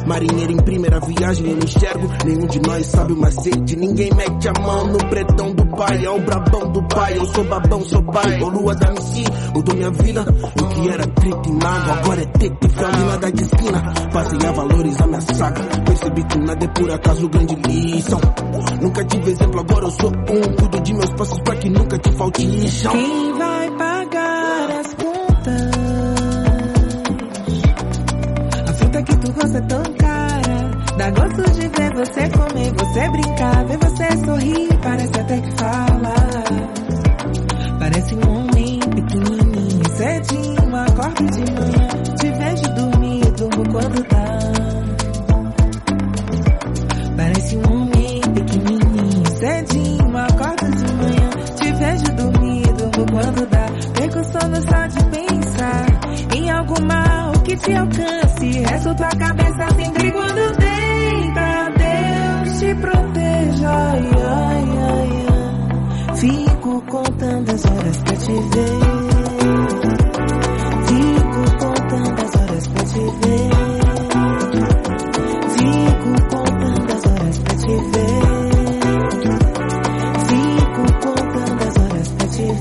Marinheiro em primeira viagem, eu não enxergo. Nenhum de nós sabe o macete. Ninguém mete a mão no pretão do pai. É o brabão do pai. Eu sou babão, sou pai. Ô lua da MC, mudou minha vida. Eu que era preto e mago, agora é teto e fralina da esquina. Passei a valorizar minha saga. Percebi que nada é por acaso grande lição. Nunca tive exemplo, agora eu sou um. Cuido de meus passos pra que nunca te falte chão. Gosto de ver você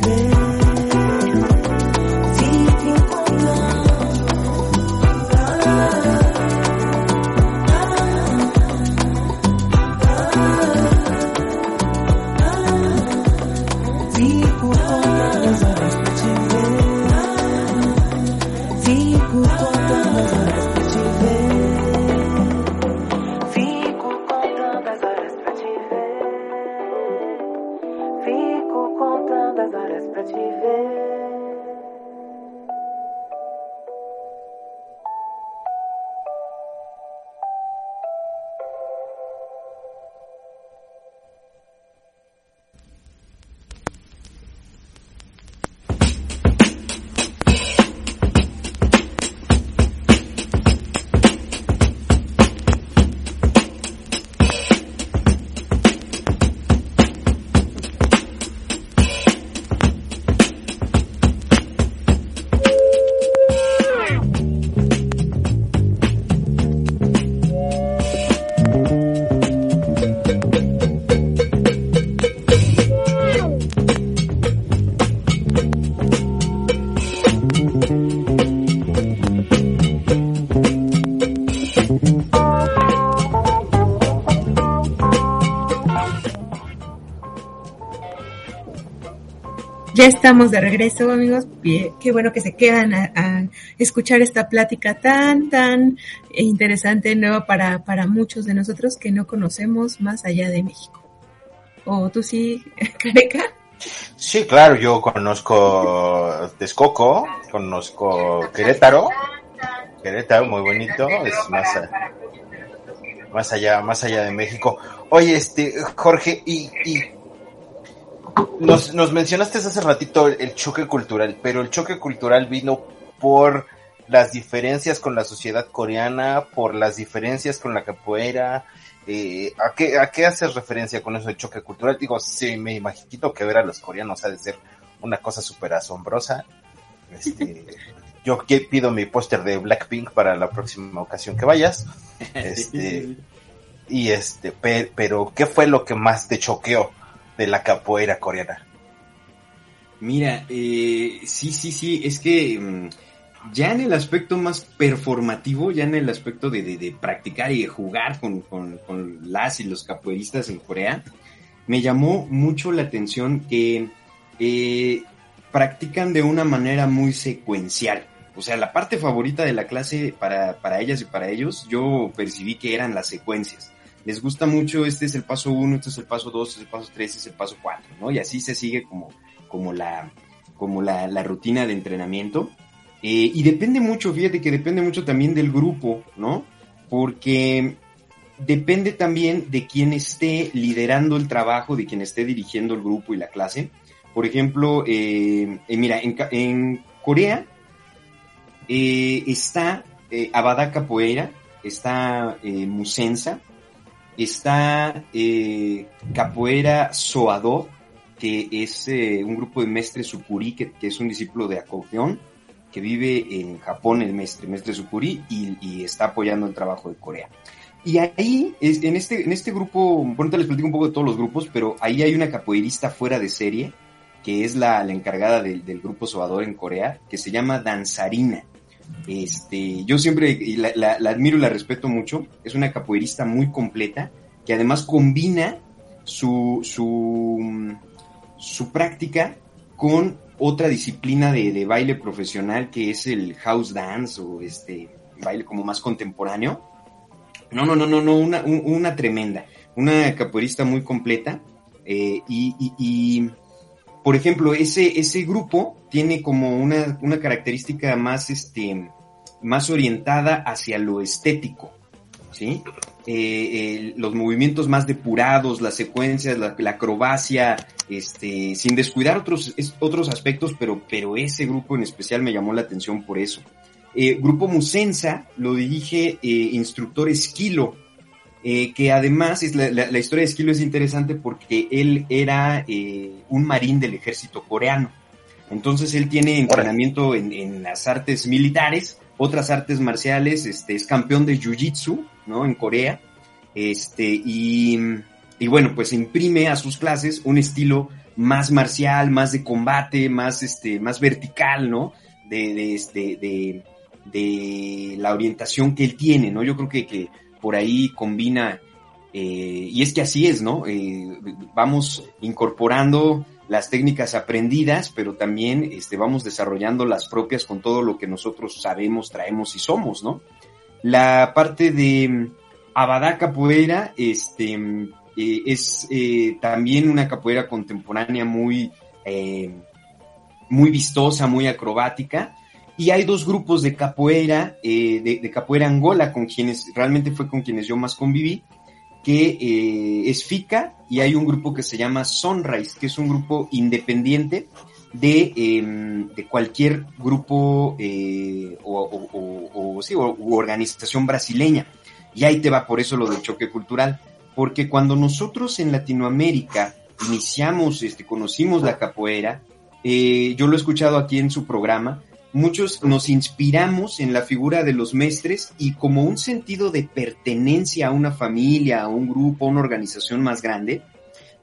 baby. Estamos de regreso, amigos. Qué bueno que se quedan a, escuchar esta plática tan, tan interesante, nueva para, para muchos de nosotros que no conocemos más allá de México. ¿O tú sí, <laughs> Careca? Sí, claro, yo conozco Texcoco, conozco Querétaro. Querétaro, muy bonito, es más, más allá, más allá de México. Oye, este, Jorge, y, y nos, nos mencionaste hace ratito el, choque cultural, pero el choque cultural vino por las diferencias con la sociedad coreana, por las diferencias con la capoeira. Eh, ¿a, qué, ¿A qué haces referencia con eso de choque cultural? Digo, sí, me imagino que ver a los coreanos ha de ser una cosa súper asombrosa. Este, <laughs> yo pido mi póster de Blackpink para la próxima ocasión que vayas. <laughs> Este, y este, pero ¿qué fue lo que más te choqueó? De la capoeira coreana. Mira, eh, sí, sí, sí, es que mm, ya en el aspecto más performativo, ya en el aspecto de, practicar y de jugar con, las y los capoeiristas en Corea, me llamó mucho la atención que eh, practican de una manera muy secuencial. O sea, la parte favorita de la clase para, para ellas y para ellos, yo percibí que eran las secuencias les gusta mucho, este es el paso 1, este es el paso 2, este es el paso 3, este es el paso 4, ¿no? Y así se sigue como, como, la, como la, rutina de entrenamiento. Eh, y depende mucho, fíjate que depende mucho también del grupo, ¿no? Porque depende también de quién esté liderando el trabajo, de quién esté dirigiendo el grupo y la clase. Por ejemplo, eh, eh, mira, en, Corea está Abada Capoeira, está Musensa, Está eh, Capoeira Soado, que es eh, un grupo de mestre Supuri, que, es un discípulo de acordeón, que vive en Japón, el mestre, mestre Supuri, y, está apoyando el trabajo de Corea. Y ahí, en este, en este grupo, bueno, te les platico un poco de todos los grupos, pero ahí hay una capoeirista fuera de serie, que es la, encargada del grupo Soador en Corea, que se llama Danzarina. Este, yo siempre la, admiro y la respeto mucho. Es una capoeirista muy completa que además combina su, su, su práctica con otra disciplina de, baile profesional que es el house dance o este baile como más contemporáneo. No, no, no, no, no, una, una tremenda. Una capoeirista muy completa eh, y por ejemplo, ese, ese grupo tiene como una, una característica más, este, más orientada hacia lo estético, ¿sí? Eh, los movimientos más depurados, las secuencias, la, acrobacia, este, sin descuidar otros, otros aspectos, pero, pero ese grupo en especial me llamó la atención por eso. Eh, grupo Musensa lo dirige eh, instructor Esquilo, que además es la, historia de Esquilo es interesante porque él era un marín del ejército coreano. Entonces él tiene entrenamiento en, las artes militares, otras artes marciales, este, es campeón de Jiu-Jitsu, ¿no? En Corea. Este, y, y bueno, pues imprime a sus clases un estilo más marcial, más de combate, más, este, más vertical, ¿no? De, de, este, de, de la orientación que él tiene, ¿no? Yo creo que, que por ahí combina, eh, y es que así es, ¿no? Eh, vamos incorporando las técnicas aprendidas, pero también este, vamos desarrollando las propias con todo lo que nosotros sabemos, traemos y somos, ¿no? La parte de mm, Abadá Capoeira este, eh, es también una capoeira contemporánea muy, muy vistosa, muy acrobática, y hay dos grupos de capoeira, eh, de, capoeira Angola, con quienes realmente fue con quienes yo más conviví, que eh, es FICA, y hay un grupo que se llama Sunrise, que es un grupo independiente de, em, de cualquier grupo eh, o, sí, u organización brasileña. Y ahí te va por eso lo del choque cultural, porque cuando nosotros en Latinoamérica iniciamos, este, conocimos la capoeira, yo lo he escuchado aquí en su programa, muchos nos inspiramos en la figura de los mestres y como un sentido de pertenencia a una familia, a un grupo, a una organización más grande,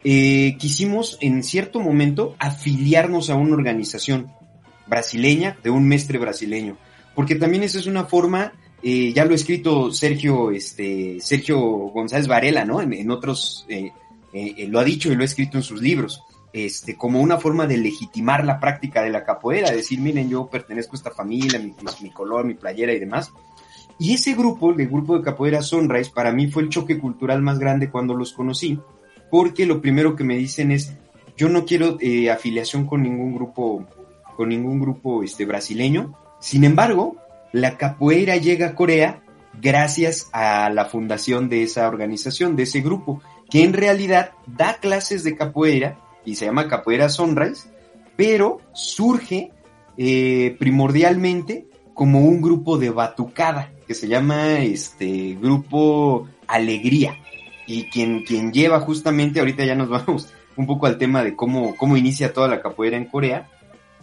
eh, quisimos en cierto momento afiliarnos a una organización brasileña de un mestre brasileño, porque también esa es una forma, eh, ya lo ha escrito Sergio, este, Sergio González Varela, ¿no? En, otros, eh, lo ha dicho y lo ha escrito en sus libros este, como una forma de legitimar la práctica de la capoeira, decir, miren, yo pertenezco a esta familia, mi, mi color, mi playera y demás. Y ese grupo, el grupo de capoeira Sunrise, para mí fue el choque cultural más grande cuando los conocí, porque lo primero que me dicen es, yo no quiero eh, afiliación con ningún grupo, con ningún grupo este, brasileño. Sin embargo, la capoeira llega a Corea gracias a la fundación de esa organización, de ese grupo, que en realidad da clases de capoeira y se llama Capoeira Sunrise, pero surge eh, primordialmente como un grupo de batucada, que se llama este grupo Alegría. Y quien, quien lleva justamente, ahorita ya nos <laughs> vamos un poco al tema de cómo, cómo inicia toda la capoeira en Corea,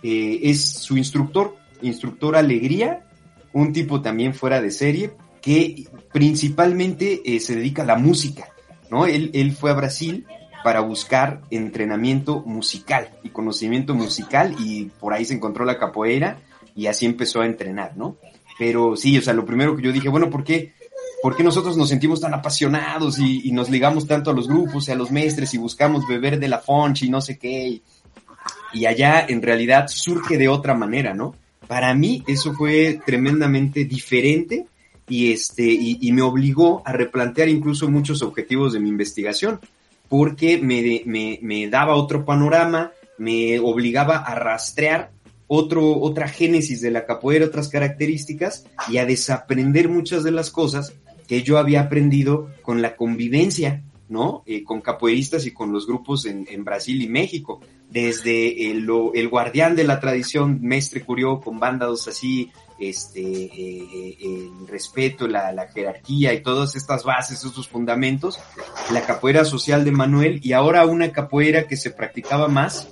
eh, es su instructor, instructor Alegría, un tipo también fuera de serie, que principalmente eh, se dedica a la música, ¿no? Él, él fue a Brasil para buscar entrenamiento musical y conocimiento musical y por ahí se encontró la capoeira y así empezó a entrenar, ¿no? Pero sí, o sea, lo primero que yo dije, bueno, ¿por qué, ¿por qué nosotros nos sentimos tan apasionados y, nos ligamos tanto a los grupos y a los maestres y buscamos beber de la fonch y no sé qué? Y, allá en realidad surge de otra manera, ¿no? Para mí eso fue tremendamente diferente y, este, y me obligó a replantear incluso muchos objetivos de mi investigación porque me, me, me daba otro panorama, me obligaba a rastrear otro, otra génesis de la capoeira, otras características y a desaprender muchas de las cosas que yo había aprendido con la convivencia, ¿no? Eh, con capoeiristas y con los grupos en, Brasil y México. Desde el, guardián de la tradición, Mestre Curió, con bandas así, este, eh, el respeto, la, la, jerarquía y todas estas bases, estos fundamentos, la capoeira social de Manuel y ahora una capoeira que se practicaba más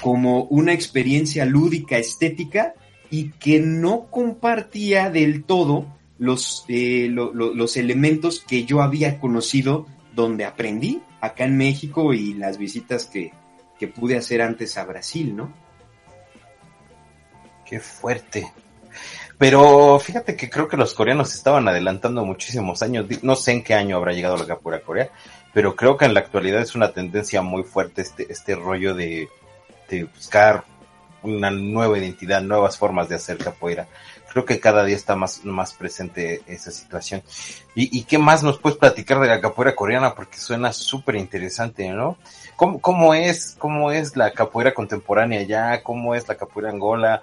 como una experiencia lúdica, estética y que no compartía del todo los, eh, lo, lo, los elementos que yo había conocido donde aprendí acá en México y las visitas que, que pude hacer antes a Brasil, ¿no? Qué fuerte. Pero fíjate que creo que los coreanos estaban adelantando muchísimos años. No sé en qué año habrá llegado la capoeira a Corea, pero creo que en la actualidad es una tendencia muy fuerte este, este rollo de, de buscar una nueva identidad, nuevas formas de hacer capoeira. Creo que cada día está más, más presente esa situación. ¿Y, ¿Y qué más nos puedes platicar de la capoeira coreana? Porque suena súper interesante, ¿no? ¿Cómo, ¿Cómo es, cómo es la capoeira contemporánea allá? ¿Cómo es la capoeira angola?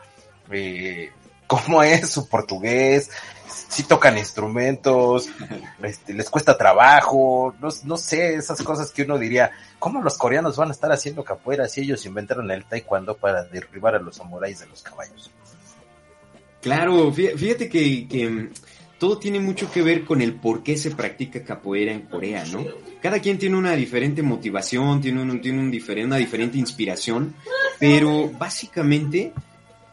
Eh, cómo es su portugués, si tocan instrumentos, este, les cuesta trabajo, no, no, sé, esas cosas que uno diría, ¿cómo los coreanos van a estar haciendo capoeira si ellos inventaron el taekwondo para derribar a los samuráis de los caballos? Claro, fíjate que, mm, todo tiene mucho que ver con el por qué se practica capoeira en Corea, ¿no? Cada quien tiene una diferente motivación, tiene, un, tiene diferente, una diferente inspiración, pero básicamente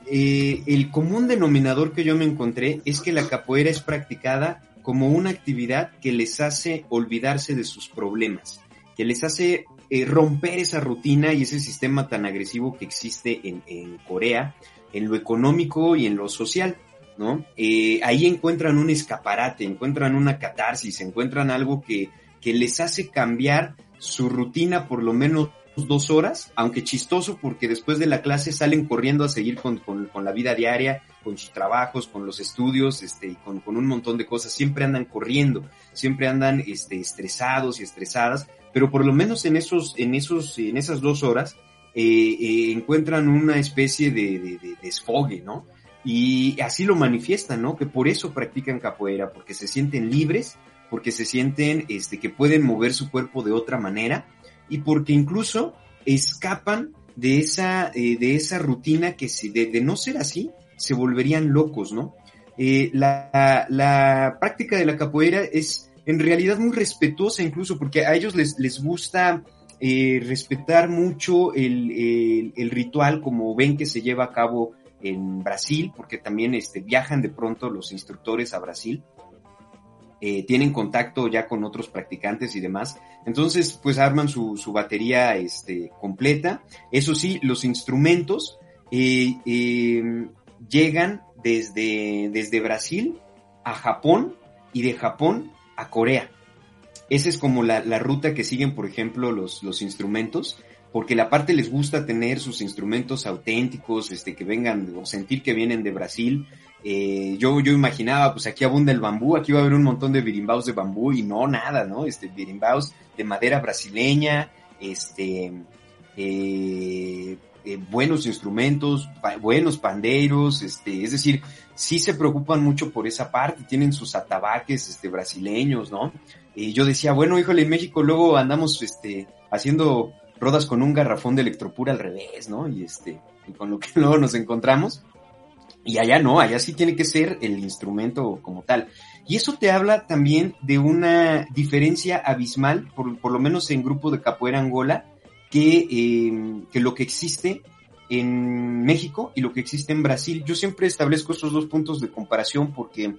eh, el común denominador que yo me encontré es que la capoeira es practicada como una actividad que les hace olvidarse de sus problemas, que les hace eh, romper esa rutina y ese sistema tan agresivo que existe en Corea, en lo económico y en lo social. ¿no? Eh, ahí encuentran un escaparate, encuentran una catarsis, encuentran algo que, que les hace cambiar su rutina por lo menos dos horas, aunque chistoso porque después de la clase salen corriendo a seguir con, con, con la vida diaria, con sus trabajos, con los estudios, este, con, con, un montón de cosas, siempre andan corriendo, siempre andan este, estresados y estresadas, pero por lo menos en esos, en esos, en esas dos horas, eh, eh, encuentran una especie de, de, de desfogue, ¿no? Y así lo manifiestan, ¿no? Que por eso practican capoeira, porque se sienten libres, porque se sienten este, que pueden mover su cuerpo de otra manera y porque incluso escapan de esa, eh, de esa rutina que si de, de, no ser así, se volverían locos, ¿no? Eh, la, la, práctica de la capoeira es en realidad muy respetuosa incluso porque a ellos les, les gusta eh, respetar mucho el, el, ritual como ven que se lleva a cabo en Brasil, porque también este, viajan de pronto los instructores a Brasil eh, tienen contacto ya con otros practicantes y demás. Entonces, pues arman su, su batería este, completa. Eso sí, los instrumentos eh, eh, llegan desde, desde Brasil a Japón y de Japón a Corea. Esa es como la, la ruta que siguen, por ejemplo, los, los instrumentos. porque la parte les gusta tener sus instrumentos auténticos, este, que vengan o sentir que vienen de Brasil. Eh, yo, yo imaginaba, pues aquí abunda el bambú, aquí va a haber un montón de birimbaos de bambú y no, nada, ¿no? Este, birimbaos de madera brasileña, este, eh, eh, buenos instrumentos, buenos pandeiros, este, es decir, sí se preocupan mucho por esa parte, tienen sus atabaques, este, brasileños, ¿no? Y yo decía, bueno, híjole, en México luego andamos, este, haciendo rodas con un garrafón de electropura al revés, ¿no? Y este, y con lo que <laughs> luego nos encontramos. Y allá no, allá sí tiene que ser el instrumento como tal. Y eso te habla también de una diferencia abismal, por, por lo menos en grupo de capoeira Angola, que, eh, que lo que existe en México y lo que existe en Brasil. Yo siempre establezco estos dos puntos de comparación porque,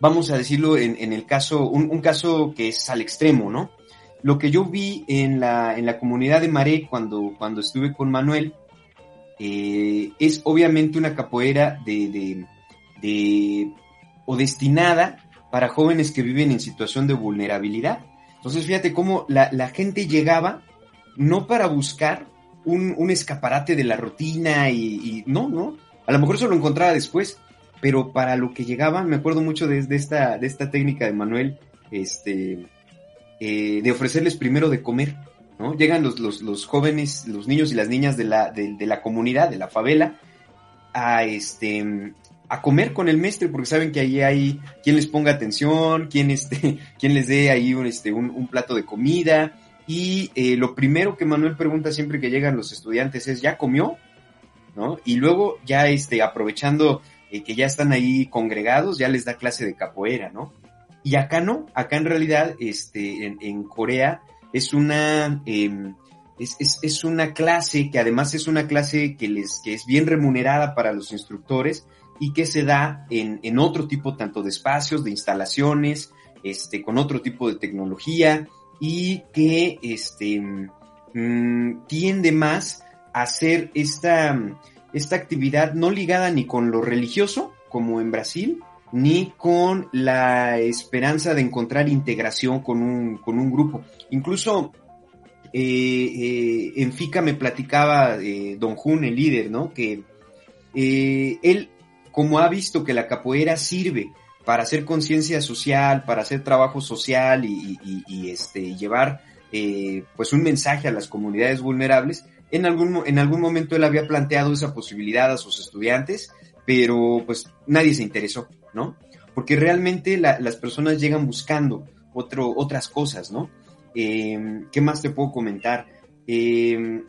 vamos a decirlo en, en el caso, un, un, caso que es al extremo, ¿no? Lo que yo vi en la, en la comunidad de Maré cuando, cuando estuve con Manuel eh, es obviamente una capoeira de, de, de, o destinada para jóvenes que viven en situación de vulnerabilidad. Entonces, fíjate cómo la, la gente llegaba no para buscar un, un escaparate de la rutina y, y, no, no. A lo mejor eso lo encontraba después, pero para lo que llegaba, me acuerdo mucho de, esta, técnica de Manuel, este, eh, de ofrecerles primero de comer, ¿no? Llegan los, jóvenes, los niños y las niñas de la, comunidad, de la favela, a este comer con el mestre, porque saben que ahí hay quien les ponga atención, quien este, <laughs> les dé ahí un, plato de comida. Y eh, lo primero que Manuel pregunta siempre que llegan los estudiantes es, ¿ya comió? Y luego ya aprovechando que ya están ahí congregados, ya les da clase de capoeira, ¿no? Y acá no, acá en realidad, este, en, en Corea es una, eh, es, es, es, una clase que además es una clase que les, que es bien remunerada para los instructores y que se da en, en otro tipo tanto de espacios, de instalaciones, este, con otro tipo de tecnología y que, este, mmm, tiende más a hacer esta, esta actividad no ligada ni con lo religioso, como en Brasil, ni con la esperanza de encontrar integración con un, con un grupo. Incluso eh, eh, en FICA me platicaba eh, Don Jun, el líder, ¿no? Que eh, él, como ha visto que la capoeira sirve para hacer conciencia social, para hacer trabajo social y, y, este, llevar pues un mensaje a las comunidades vulnerables, en algún, en algún momento él había planteado esa posibilidad a sus estudiantes, pero pues nadie se interesó. ¿no? Porque realmente la, las personas llegan buscando otro, otras cosas, ¿no? Eh, ¿Qué más te puedo comentar? Eh,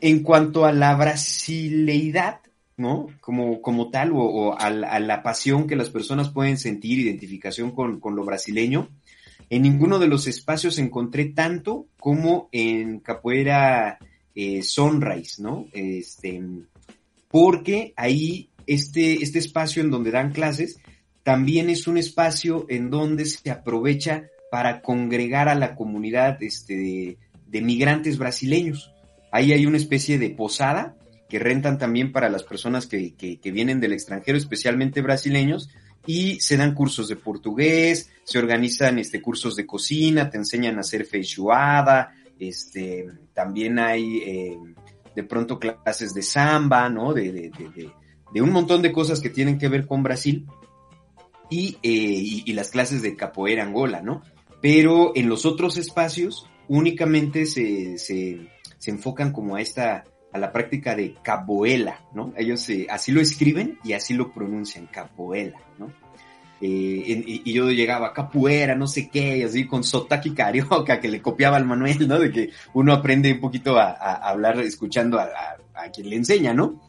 en cuanto a la brasileidad, ¿no? Como, como tal, o, a, a, la, pasión que las personas pueden sentir, identificación con, con lo brasileño, en ninguno de los espacios encontré tanto como en Capoeira eh, Sunrise, ¿no? Este, porque ahí este, este espacio en donde dan clases también es un espacio en donde se aprovecha para congregar a la comunidad este, de, migrantes brasileños. Ahí hay una especie de posada que rentan también para las personas que, que, vienen del extranjero, especialmente brasileños, y se dan cursos de portugués, se organizan este, cursos de cocina, te enseñan a hacer feijoada, este, también hay eh, de pronto clases de samba, ¿no? De, de, de, de un montón de cosas que tienen que ver con Brasil y, eh, y, y, las clases de capoeira Angola, ¿no? Pero en los otros espacios únicamente se, se, se enfocan como a esta, a la práctica de capoela, ¿no? Ellos eh, así lo escriben y así lo pronuncian, capoela, ¿no? Eh, y, y, yo llegaba capoeira, no sé qué, así con Sotaki Carioca, <laughs> que le copiaba al Manuel, ¿no? De que uno aprende un poquito a, a hablar escuchando a, a, a quien le enseña, ¿no?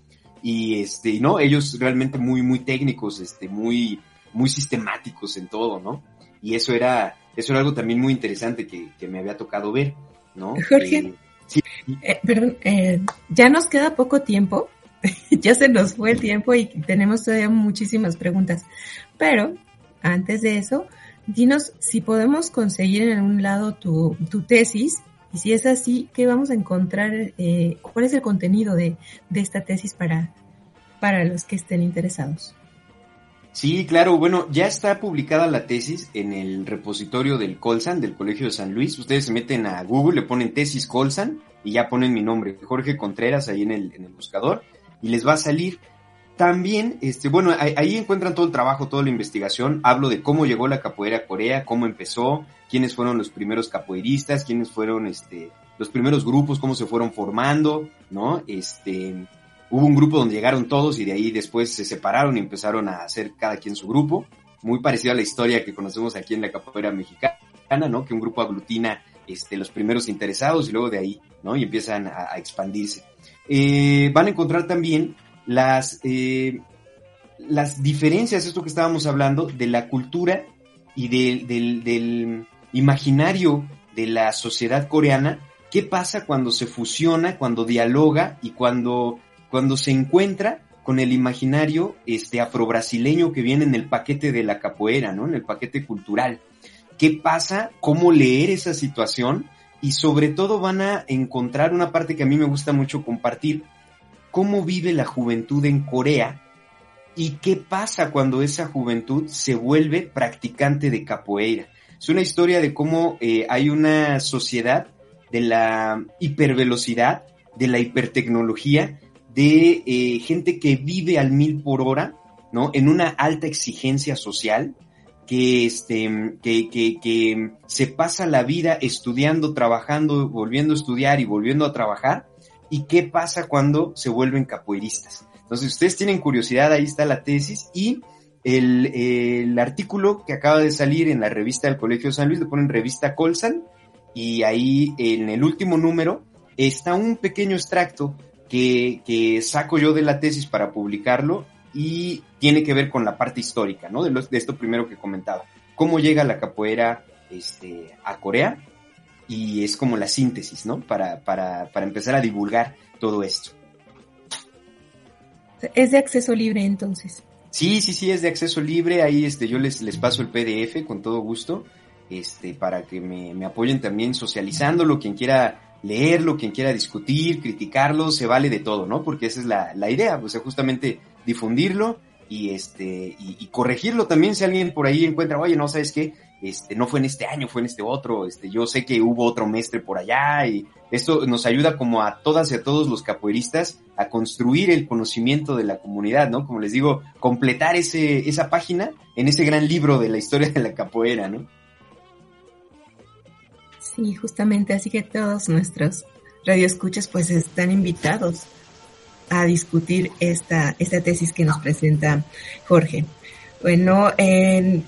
y este, ¿no? Ellos realmente muy, muy técnicos, este, muy, muy sistemáticos en todo, ¿no? Y eso era, eso era algo también muy interesante que, que me había tocado ver, ¿no? Jorge, eh. Eh, perdón, eh, ya nos queda poco tiempo, <laughs> ya se nos fue el tiempo y tenemos todavía muchísimas preguntas, pero antes de eso, dinos si podemos conseguir en un lado tu, tu tesis y si es así, ¿qué vamos a encontrar? Eh, ¿Cuál es el contenido de, de esta tesis para, para los que estén interesados? Sí, claro, bueno, ya está publicada la tesis en el repositorio del Colsan, del Colegio de San Luis. Ustedes se meten a Google, le ponen tesis Colsan y ya ponen mi nombre, Jorge Contreras, ahí en el, en el buscador, y les va a salir. También, este, bueno, ahí, ahí encuentran todo el trabajo, toda la investigación. Hablo de cómo llegó la capoeira a Corea, cómo empezó, quiénes fueron los primeros capoeiristas, quiénes fueron, este, los primeros grupos, cómo se fueron formando, ¿no? Este, hubo un grupo donde llegaron todos y de ahí después se separaron y empezaron a hacer cada quien su grupo. Muy parecido a la historia que conocemos aquí en la capoeira mexicana, ¿no? Que un grupo aglutina este, los primeros interesados y luego de ahí, ¿no? Y empiezan a, expandirse. Eh, van a encontrar también las, eh, las diferencias, esto que estábamos hablando, de la cultura y del, del, del imaginario de la sociedad coreana. ¿Qué pasa cuando se fusiona, cuando dialoga y cuando cuando se encuentra con el imaginario este afrobrasileño que viene en el paquete de la capoeira, ¿no? En el paquete cultural. ¿Qué pasa? ¿Cómo leer esa situación? Y sobre todo van a encontrar una parte que a mí me gusta mucho compartir, cómo vive la juventud en Corea y qué pasa cuando esa juventud se vuelve practicante de capoeira. Es una historia de cómo eh, hay una sociedad de la hipervelocidad, de la hipertecnología, de eh, gente que vive al mil por hora, ¿no? En una alta exigencia social, que, este, que, que, que se pasa la vida estudiando, trabajando, volviendo a estudiar y volviendo a trabajar. ¿Y qué pasa cuando se vuelven capoeiristas? Entonces, ustedes tienen curiosidad, ahí está la tesis y el, el artículo que acaba de salir en la revista del Colegio de San Luis, le ponen revista Colsan y ahí en el último número está un pequeño extracto que, que, saco yo de la tesis para publicarlo y tiene que ver con la parte histórica, ¿no? De, los, de esto primero que comentaba. Cómo llega la capoeira este, a Corea y es como la síntesis, ¿no? Para, para, para empezar a divulgar todo esto. Es de acceso libre entonces. Sí, sí, sí, es de acceso libre. Ahí este, yo les, les paso el PDF con todo gusto. Este, para que me, me apoyen también socializándolo, quien quiera leerlo, quien quiera discutir, criticarlo, se vale de todo, ¿no? Porque esa es la, la idea, pues justamente difundirlo y este, y, y, corregirlo también si alguien por ahí encuentra, oye, no sabes qué, este, no fue en este año, fue en este otro, este, yo sé que hubo otro mestre por allá y esto nos ayuda como a todas y a todos los capoeiristas a construir el conocimiento de la comunidad, ¿no? Como les digo, completar ese, esa página en ese gran libro de la historia de la capoeira, ¿no? Sí, justamente, así que todos nuestros radioescuchas pues están invitados a discutir esta, esta tesis que nos presenta Jorge. Bueno, eh,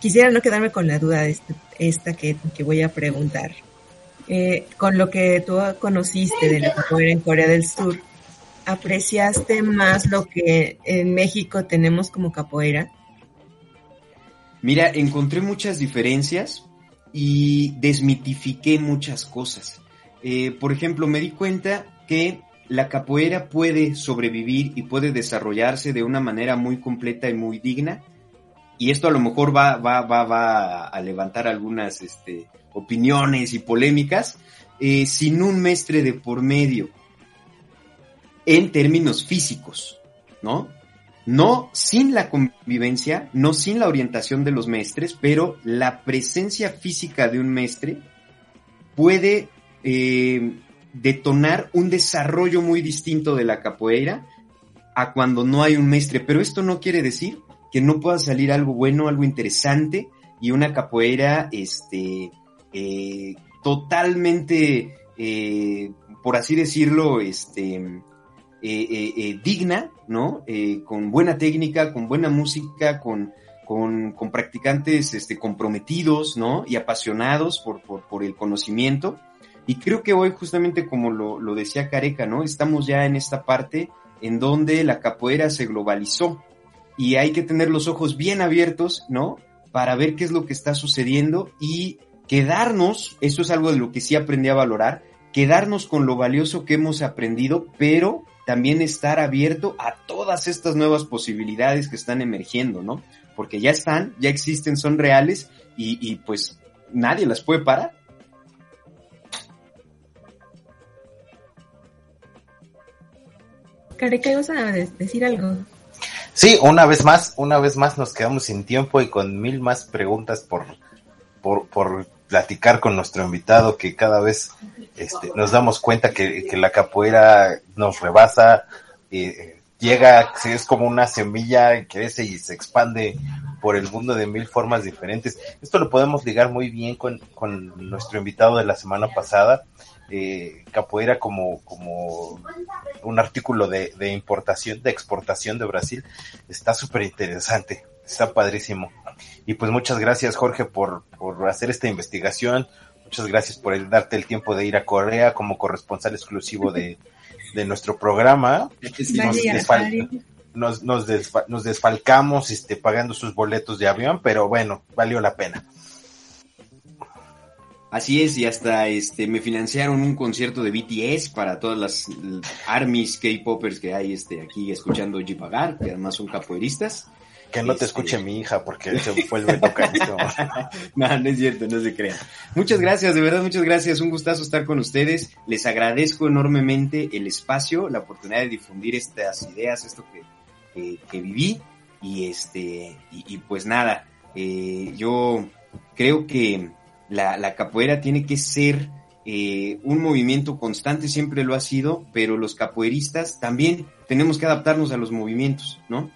quisiera no quedarme con la duda de este, esta que, que, voy a preguntar. Eh, con lo que tú conociste de la capoeira en Corea del Sur, ¿apreciaste más lo que en México tenemos como capoeira? Mira, encontré muchas diferencias, y desmitifiqué muchas cosas. Eh, por ejemplo, me di cuenta que la capoeira puede sobrevivir y puede desarrollarse de una manera muy completa y muy digna. Y esto a lo mejor va, va, va, va a levantar algunas este, opiniones y polémicas, eh, sin un mestre de por medio, en términos físicos, ¿no? No sin la convivencia, no sin la orientación de los maestres, pero la presencia física de un maestre puede eh, detonar un desarrollo muy distinto de la capoeira a cuando no hay un maestre. Pero esto no quiere decir que no pueda salir algo bueno, algo interesante y una capoeira este, eh, totalmente, eh, por así decirlo, este, eh, eh, eh, digna, ¿no? Eh, con buena técnica, con buena música, con, con, con practicantes este, comprometidos, ¿no? Y apasionados por, por, por, el conocimiento. Y creo que hoy, justamente como lo, lo decía Careca, ¿no? Estamos ya en esta parte en donde la capoeira se globalizó y hay que tener los ojos bien abiertos, ¿no? Para ver qué es lo que está sucediendo y quedarnos, eso es algo de lo que sí aprendí a valorar, quedarnos con lo valioso que hemos aprendido, pero también estar abierto a todas estas nuevas posibilidades que están emergiendo, ¿no? Porque ya están, ya existen, son reales y, y pues nadie las puede parar. Careca, ¿ibas a decir algo? Sí, una vez más, una vez más nos quedamos sin tiempo y con mil más preguntas por, por, por platicar con nuestro invitado que cada vez este, nos damos cuenta que, la capoeira nos rebasa, eh, llega, es como una semilla, crece y se expande por el mundo de mil formas diferentes. Esto lo podemos ligar muy bien con, con nuestro invitado de la semana pasada, eh, capoeira como, como un artículo de, de importación, de exportación de Brasil. Está súper interesante, está padrísimo. Y pues muchas gracias Jorge por, por hacer esta investigación. Muchas gracias por el, darte el tiempo de ir a Corea como corresponsal exclusivo de, de nuestro programa. Nos, desfal nos, nos, desfa nos, desfalcamos este, pagando sus boletos de avión, pero bueno, valió la pena. Así es, y hasta este me financiaron un concierto de BTS para todas las armies K-popers que hay este aquí escuchando G-Pagar, que además son capoeiristas. Que no te este... escuche mi hija porque se vuelve locaísimo. <laughs> no, no es cierto, no se crean. Muchas gracias, de verdad, muchas gracias. Un gustazo estar con ustedes. Les agradezco enormemente el espacio, la oportunidad de difundir estas ideas, esto que, que, que viví. Y este, y, y pues nada, eh, yo creo que la, la capoeira tiene que ser eh, un movimiento constante, siempre lo ha sido, pero los capoeiristas también tenemos que adaptarnos a los movimientos, ¿no?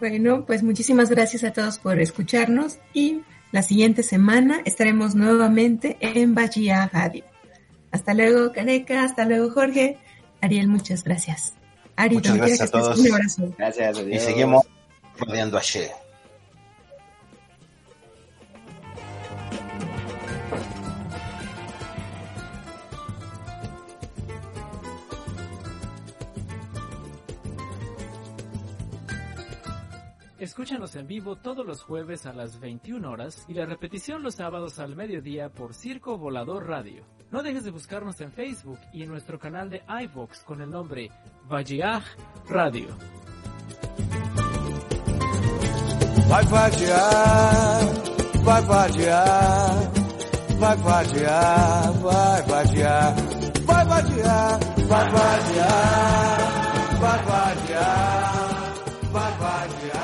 Bueno, pues muchísimas gracias a todos por escucharnos y la siguiente semana estaremos nuevamente en Bahía Radio. Hasta luego, Caneca, hasta luego, Jorge. Ariel, muchas gracias. Ari, muchas gracias a todos. Un abrazo. Gracias, adiós. Y seguimos rodeando a She. Escúchanos en vivo todos los jueves a las 21 horas y la repetición los sábados al mediodía por Circo Volador Radio. No dejes de buscarnos en Facebook y en nuestro canal de iVox con el nombre Vagiaj Radio. Vai vadiar, vai vadiar, vai vadiar, vai vadiar, vai vadiar, vai vadiar, vai vadiar.